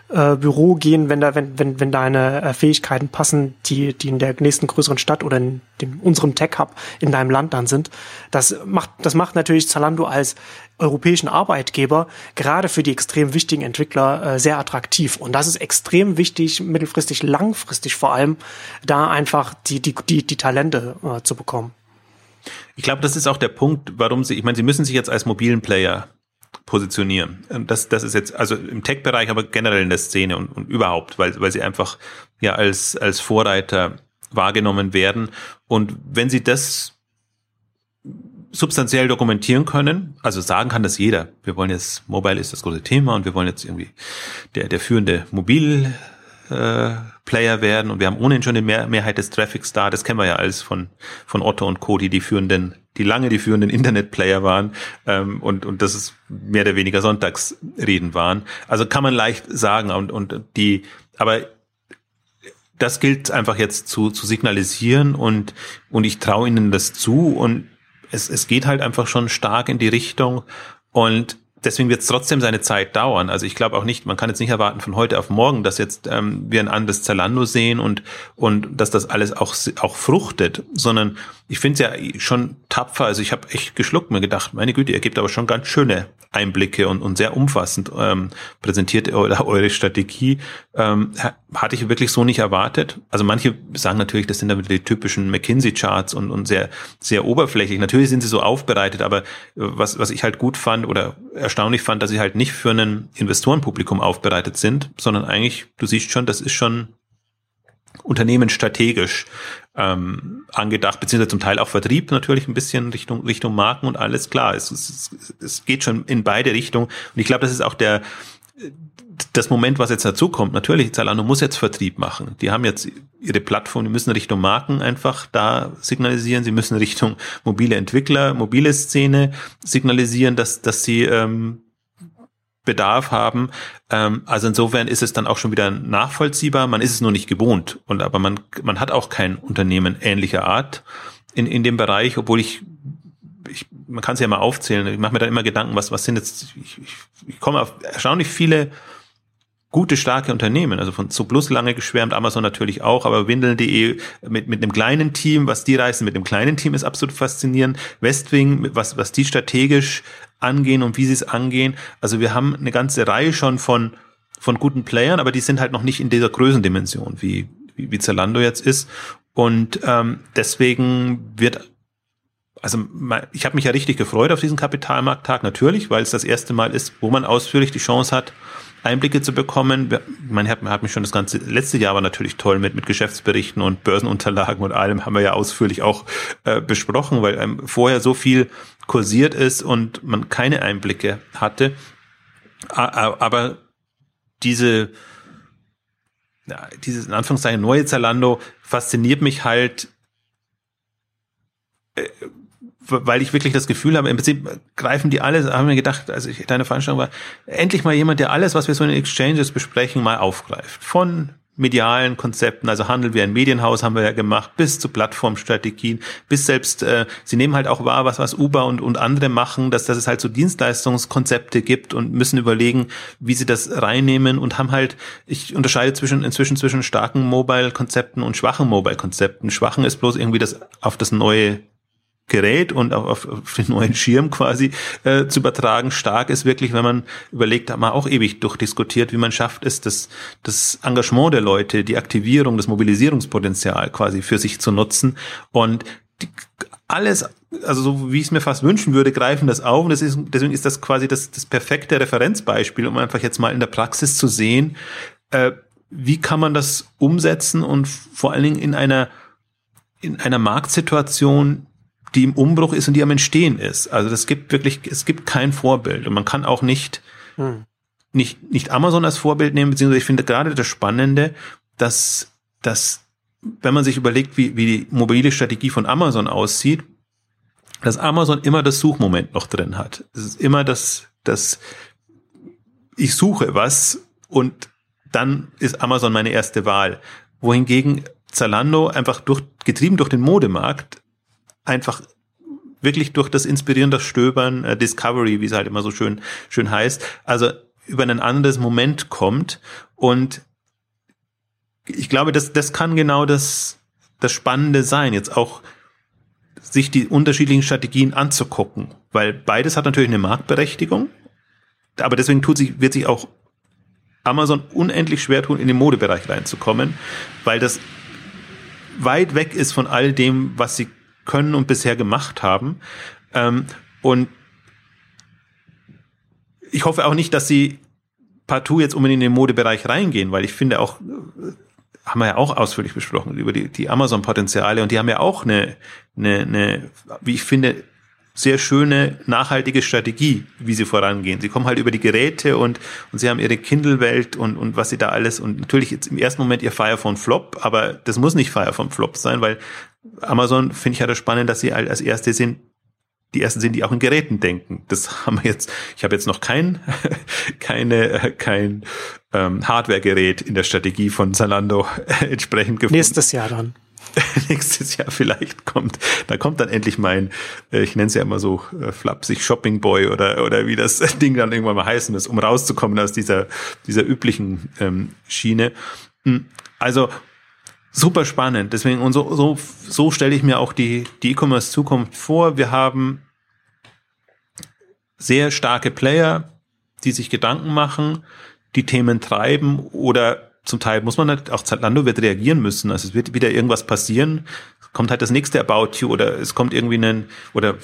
[SPEAKER 1] äh, Büro gehen, wenn da, wenn, wenn, wenn deine äh, Fähigkeiten passen, die, die in der nächsten größeren Stadt oder in dem, unserem Tech-Hub in deinem Land dann sind. Das macht, das macht natürlich Zalando als europäischen Arbeitgeber gerade für die extrem wichtigen Entwickler äh, sehr attraktiv. Und das ist extrem wichtig, mittelfristig, langfristig vor allem, da einfach die, die, die, die Talente äh, zu bekommen.
[SPEAKER 2] Ich glaube, das ist auch der Punkt, warum sie, ich meine, sie müssen sich jetzt als mobilen Player positionieren. Das, das ist jetzt, also im Tech-Bereich, aber generell in der Szene und, und überhaupt, weil, weil sie einfach ja als, als Vorreiter wahrgenommen werden. Und wenn sie das substanziell dokumentieren können. Also sagen kann das jeder. Wir wollen jetzt, Mobile ist das große Thema und wir wollen jetzt irgendwie der, der führende Mobil Player werden und wir haben ohnehin schon die Mehr Mehrheit des Traffics da. Das kennen wir ja alles von, von Otto und Co., die die führenden, die lange die führenden Internetplayer waren ähm, und, und das ist mehr oder weniger Sonntagsreden waren. Also kann man leicht sagen und, und die, aber das gilt einfach jetzt zu, zu signalisieren und, und ich traue ihnen das zu und es, es geht halt einfach schon stark in die Richtung und deswegen wird es trotzdem seine Zeit dauern. Also ich glaube auch nicht, man kann jetzt nicht erwarten von heute auf morgen, dass jetzt ähm, wir ein anderes Zalando sehen und und dass das alles auch auch fruchtet, sondern ich finde es ja schon tapfer. Also ich habe echt geschluckt, mir gedacht, meine Güte, ihr gebt aber schon ganz schöne Einblicke und, und sehr umfassend ähm, präsentiert eure, eure Strategie. Ähm, hatte ich wirklich so nicht erwartet. Also manche sagen natürlich, das sind damit die typischen McKinsey-Charts und, und sehr, sehr oberflächlich. Natürlich sind sie so aufbereitet, aber was, was ich halt gut fand oder erstaunlich fand, dass sie halt nicht für ein Investorenpublikum aufbereitet sind, sondern eigentlich, du siehst schon, das ist schon Unternehmen strategisch ähm, angedacht, beziehungsweise zum Teil auch Vertrieb natürlich ein bisschen Richtung, Richtung Marken und alles klar. Es, es, es geht schon in beide Richtungen. Und ich glaube, das ist auch der, das Moment, was jetzt dazu kommt. Natürlich, Zalando muss jetzt Vertrieb machen. Die haben jetzt ihre Plattform, die müssen Richtung Marken einfach da signalisieren. Sie müssen Richtung mobile Entwickler, mobile Szene signalisieren, dass, dass sie ähm, Bedarf haben. Ähm, also insofern ist es dann auch schon wieder nachvollziehbar. Man ist es nur nicht gewohnt. Und aber man, man hat auch kein Unternehmen ähnlicher Art in, in dem Bereich, obwohl ich, ich man kann es ja mal aufzählen. Ich mache mir dann immer Gedanken, was, was sind jetzt, ich, ich, ich komme auf erstaunlich viele gute, starke Unternehmen. Also von Zuplus lange geschwärmt, Amazon natürlich auch, aber Windeln.de mit, mit einem kleinen Team, was die reißen mit einem kleinen Team ist absolut faszinierend. Westwing, was, was die strategisch angehen und wie sie es angehen. Also wir haben eine ganze Reihe schon von, von guten Playern, aber die sind halt noch nicht in dieser Größendimension, wie, wie, wie Zalando jetzt ist. Und ähm, deswegen wird also ich habe mich ja richtig gefreut auf diesen Kapitalmarkttag, natürlich, weil es das erste Mal ist, wo man ausführlich die Chance hat, Einblicke zu bekommen. Man hat, man hat mich schon das ganze letzte Jahr war natürlich toll mit, mit Geschäftsberichten und Börsenunterlagen und allem haben wir ja ausführlich auch äh, besprochen, weil ähm, vorher so viel kursiert ist und man keine Einblicke hatte. Aber diese, ja, dieses in Anführungszeichen neue Zalando fasziniert mich halt äh, weil ich wirklich das Gefühl habe, im Prinzip greifen die alles, haben wir gedacht, also ich, deine Veranstaltung war, endlich mal jemand, der alles, was wir so in den Exchanges besprechen, mal aufgreift. Von medialen Konzepten, also Handel wie ein Medienhaus haben wir ja gemacht, bis zu Plattformstrategien, bis selbst, äh, sie nehmen halt auch wahr, was, was Uber und, und andere machen, dass, dass es halt so Dienstleistungskonzepte gibt und müssen überlegen, wie sie das reinnehmen und haben halt, ich unterscheide zwischen, inzwischen zwischen starken Mobile-Konzepten und schwachen Mobile-Konzepten. Schwachen ist bloß irgendwie das auf das neue Gerät und auf, auf den neuen Schirm quasi äh, zu übertragen. Stark ist wirklich, wenn man überlegt, hat man auch ewig durchdiskutiert, wie man schafft es, das, das Engagement der Leute, die Aktivierung, das Mobilisierungspotenzial quasi für sich zu nutzen. Und die, alles, also so wie ich es mir fast wünschen würde, greifen das auf. Und das ist, deswegen ist das quasi das, das perfekte Referenzbeispiel, um einfach jetzt mal in der Praxis zu sehen, äh, wie kann man das umsetzen und vor allen Dingen in einer in einer Marktsituation, die im Umbruch ist und die am Entstehen ist. Also das gibt wirklich, es gibt kein Vorbild und man kann auch nicht, hm. nicht, nicht Amazon als Vorbild nehmen, beziehungsweise ich finde gerade das Spannende, dass, dass, wenn man sich überlegt, wie, wie die mobile Strategie von Amazon aussieht, dass Amazon immer das Suchmoment noch drin hat. Es ist immer das, das, ich suche was und dann ist Amazon meine erste Wahl. Wohingegen Zalando einfach durch, getrieben durch den Modemarkt einfach wirklich durch das inspirierende Stöbern, äh, Discovery, wie es halt immer so schön, schön heißt, also über ein anderes Moment kommt. Und ich glaube, das, das kann genau das, das Spannende sein, jetzt auch sich die unterschiedlichen Strategien anzugucken, weil beides hat natürlich eine Marktberechtigung, aber deswegen tut sich, wird sich auch Amazon unendlich schwer tun, in den Modebereich reinzukommen, weil das weit weg ist von all dem, was sie können und bisher gemacht haben. Ähm, und ich hoffe auch nicht, dass sie partout jetzt unbedingt in den Modebereich reingehen, weil ich finde auch, äh, haben wir ja auch ausführlich besprochen über die, die Amazon-Potenziale und die haben ja auch eine, eine, eine, wie ich finde, sehr schöne, nachhaltige Strategie, wie sie vorangehen. Sie kommen halt über die Geräte und, und sie haben ihre Kindle-Welt und, und was sie da alles und natürlich jetzt im ersten Moment ihr Fire von Flop, aber das muss nicht Fire von Flop sein, weil Amazon finde ich ja das spannend, dass sie halt als erste sind, die ersten sind, die auch in Geräten denken. Das haben wir jetzt, ich habe jetzt noch kein, keine, kein ähm, Hardware-Gerät in der Strategie von Zalando entsprechend
[SPEAKER 1] gefunden. Nächstes Jahr dann.
[SPEAKER 2] nächstes Jahr vielleicht kommt, da kommt dann endlich mein, äh, ich nenne es ja immer so äh, flapsig Shopping Boy oder oder wie das Ding dann irgendwann mal heißen ist, um rauszukommen aus dieser dieser üblichen ähm, Schiene. Hm, also super spannend. Deswegen und so so so stelle ich mir auch die die E-Commerce Zukunft vor. Wir haben sehr starke Player, die sich Gedanken machen, die Themen treiben oder zum Teil muss man halt, auch Zalando wird reagieren müssen. Also es wird wieder irgendwas passieren. Kommt halt das nächste About You oder es kommt irgendwie ein, oder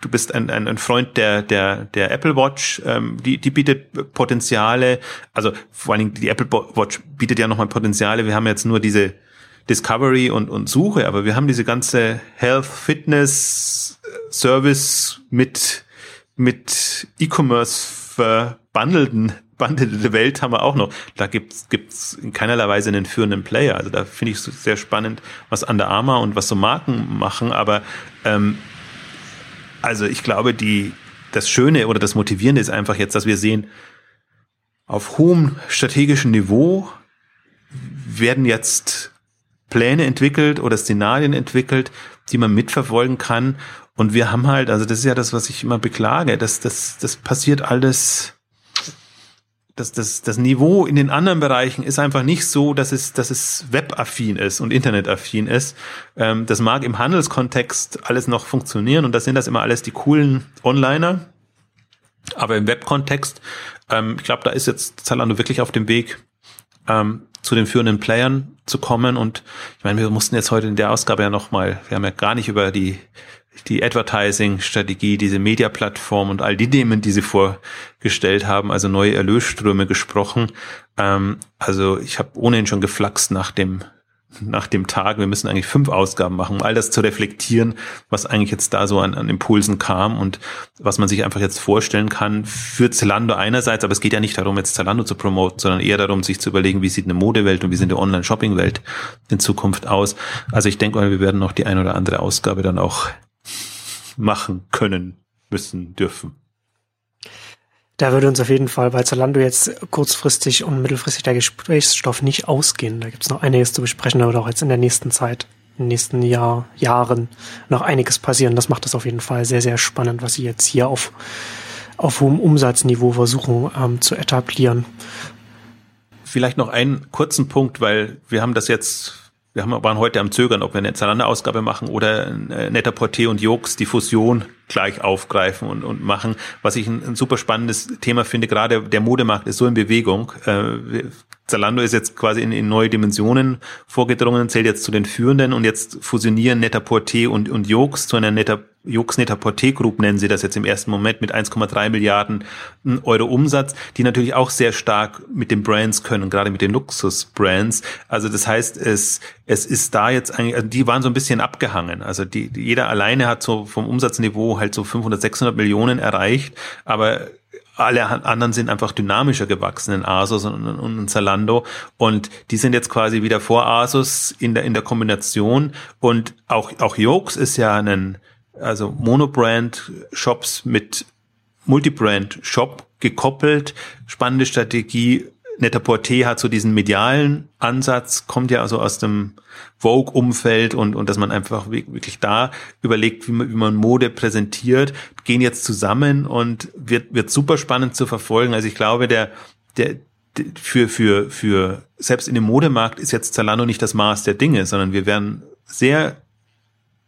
[SPEAKER 2] du bist ein, ein, ein Freund der, der, der Apple Watch, ähm, die, die bietet Potenziale, also vor allen Dingen die Apple Watch bietet ja nochmal Potenziale. Wir haben jetzt nur diese Discovery und, und Suche, aber wir haben diese ganze Health, Fitness, Service mit, mit E-Commerce verbandelten spannende Welt haben wir auch noch. Da gibt's gibt's in keinerlei Weise einen führenden Player. Also da finde ich es sehr spannend, was Under Armour und was so Marken machen. Aber ähm, also ich glaube, die das Schöne oder das Motivierende ist einfach jetzt, dass wir sehen, auf hohem strategischen Niveau werden jetzt Pläne entwickelt oder Szenarien entwickelt, die man mitverfolgen kann. Und wir haben halt, also das ist ja das, was ich immer beklage, dass das, das passiert alles das, das, das Niveau in den anderen Bereichen ist einfach nicht so, dass es, dass es webaffin ist und internetaffin ist. Ähm, das mag im Handelskontext alles noch funktionieren und das sind das immer alles die coolen Onliner. Aber im Webkontext, ähm, ich glaube, da ist jetzt Zalando wirklich auf dem Weg, ähm, zu den führenden Playern zu kommen. Und ich meine, wir mussten jetzt heute in der Ausgabe ja nochmal, wir haben ja gar nicht über die die Advertising-Strategie, diese Media-Plattform und all die Themen, die sie vorgestellt haben, also neue Erlösströme gesprochen. Ähm, also ich habe ohnehin schon geflaxt nach dem nach dem Tag. Wir müssen eigentlich fünf Ausgaben machen, um all das zu reflektieren, was eigentlich jetzt da so an, an Impulsen kam und was man sich einfach jetzt vorstellen kann für Zalando einerseits, aber es geht ja nicht darum, jetzt Zalando zu promoten, sondern eher darum, sich zu überlegen, wie sieht eine Modewelt und wie sieht eine Online-Shopping-Welt in Zukunft aus. Also ich denke mal, wir werden noch die ein oder andere Ausgabe dann auch machen können, müssen, dürfen.
[SPEAKER 1] Da würde uns auf jeden Fall bei Zalando jetzt kurzfristig und mittelfristig der Gesprächsstoff nicht ausgehen. Da gibt es noch einiges zu besprechen, da wird auch jetzt in der nächsten Zeit, in den nächsten Jahr, Jahren noch einiges passieren. Das macht es auf jeden Fall sehr, sehr spannend, was sie jetzt hier auf, auf hohem Umsatzniveau versuchen ähm, zu etablieren.
[SPEAKER 2] Vielleicht noch einen kurzen Punkt, weil wir haben das jetzt wir haben, waren heute am Zögern, ob wir eine Zalando-Ausgabe machen oder äh, Netter Porté und Jokes die Fusion gleich aufgreifen und, und machen. Was ich ein, ein super spannendes Thema finde, gerade der Modemarkt ist so in Bewegung. Äh, Zalando ist jetzt quasi in, in neue Dimensionen vorgedrungen, zählt jetzt zu den führenden und jetzt fusionieren Netter Porté und, und Jokes zu einer Netter Juxneter Porté Group nennen sie das jetzt im ersten Moment mit 1,3 Milliarden Euro Umsatz, die natürlich auch sehr stark mit den Brands können, gerade mit den Luxus-Brands. Also das heißt, es, es ist da jetzt eigentlich, also die waren so ein bisschen abgehangen. Also die, jeder alleine hat so vom Umsatzniveau halt so 500, 600 Millionen erreicht, aber alle anderen sind einfach dynamischer gewachsen in Asus und, und in Zalando und die sind jetzt quasi wieder vor Asus in der in der Kombination und auch auch Jokes ist ja ein also Monobrand-Shops mit Multibrand-Shop gekoppelt. Spannende Strategie. Netter Porté hat so diesen medialen Ansatz, kommt ja also aus dem Vogue-Umfeld und, und dass man einfach wirklich da überlegt, wie man, wie man Mode präsentiert, gehen jetzt zusammen und wird, wird super spannend zu verfolgen. Also ich glaube, der, der, für, für, für, selbst in dem Modemarkt ist jetzt Zalando nicht das Maß der Dinge, sondern wir werden sehr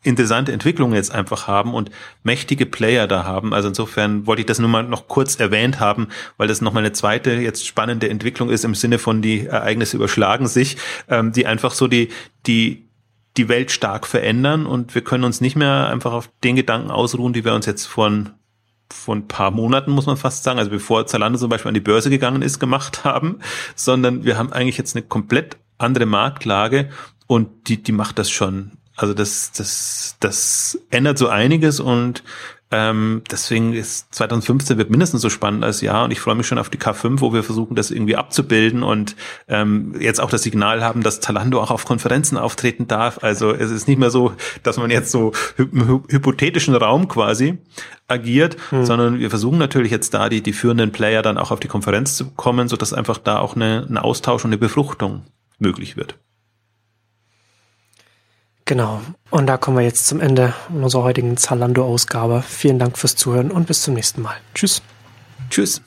[SPEAKER 2] interessante Entwicklungen jetzt einfach haben und mächtige Player da haben. Also insofern wollte ich das nur mal noch kurz erwähnt haben, weil das nochmal eine zweite jetzt spannende Entwicklung ist im Sinne von die Ereignisse überschlagen sich, ähm, die einfach so die, die, die Welt stark verändern und wir können uns nicht mehr einfach auf den Gedanken ausruhen, die wir uns jetzt von von ein paar Monaten, muss man fast sagen, also bevor Zalando zum Beispiel an die Börse gegangen ist, gemacht haben, sondern wir haben eigentlich jetzt eine komplett andere Marktlage und die, die macht das schon Also das, das, das ändert so einiges und ähm, deswegen ist 2015 wird mindestens so spannend als Jahr und ich freue mich schon auf die K5, wo wir versuchen, das irgendwie abzubilden und ähm, jetzt auch das Signal haben, dass Talando auch auf Konferenzen auftreten darf. Also es ist nicht mehr so, dass man jetzt so im hypothetischen Raum quasi agiert, hm. sondern wir versuchen natürlich jetzt da die, die führenden Player dann auch auf die Konferenz zu kommen, so dass einfach da auch eine, ein Austausch und eine Befruchtung möglich wird.
[SPEAKER 1] Genau. Und da kommen wir jetzt zum Ende unserer heutigen Zalando-Ausgabe. Vielen Dank fürs Zuhören und bis zum nächsten Mal. Tschüss.
[SPEAKER 2] Tschüss.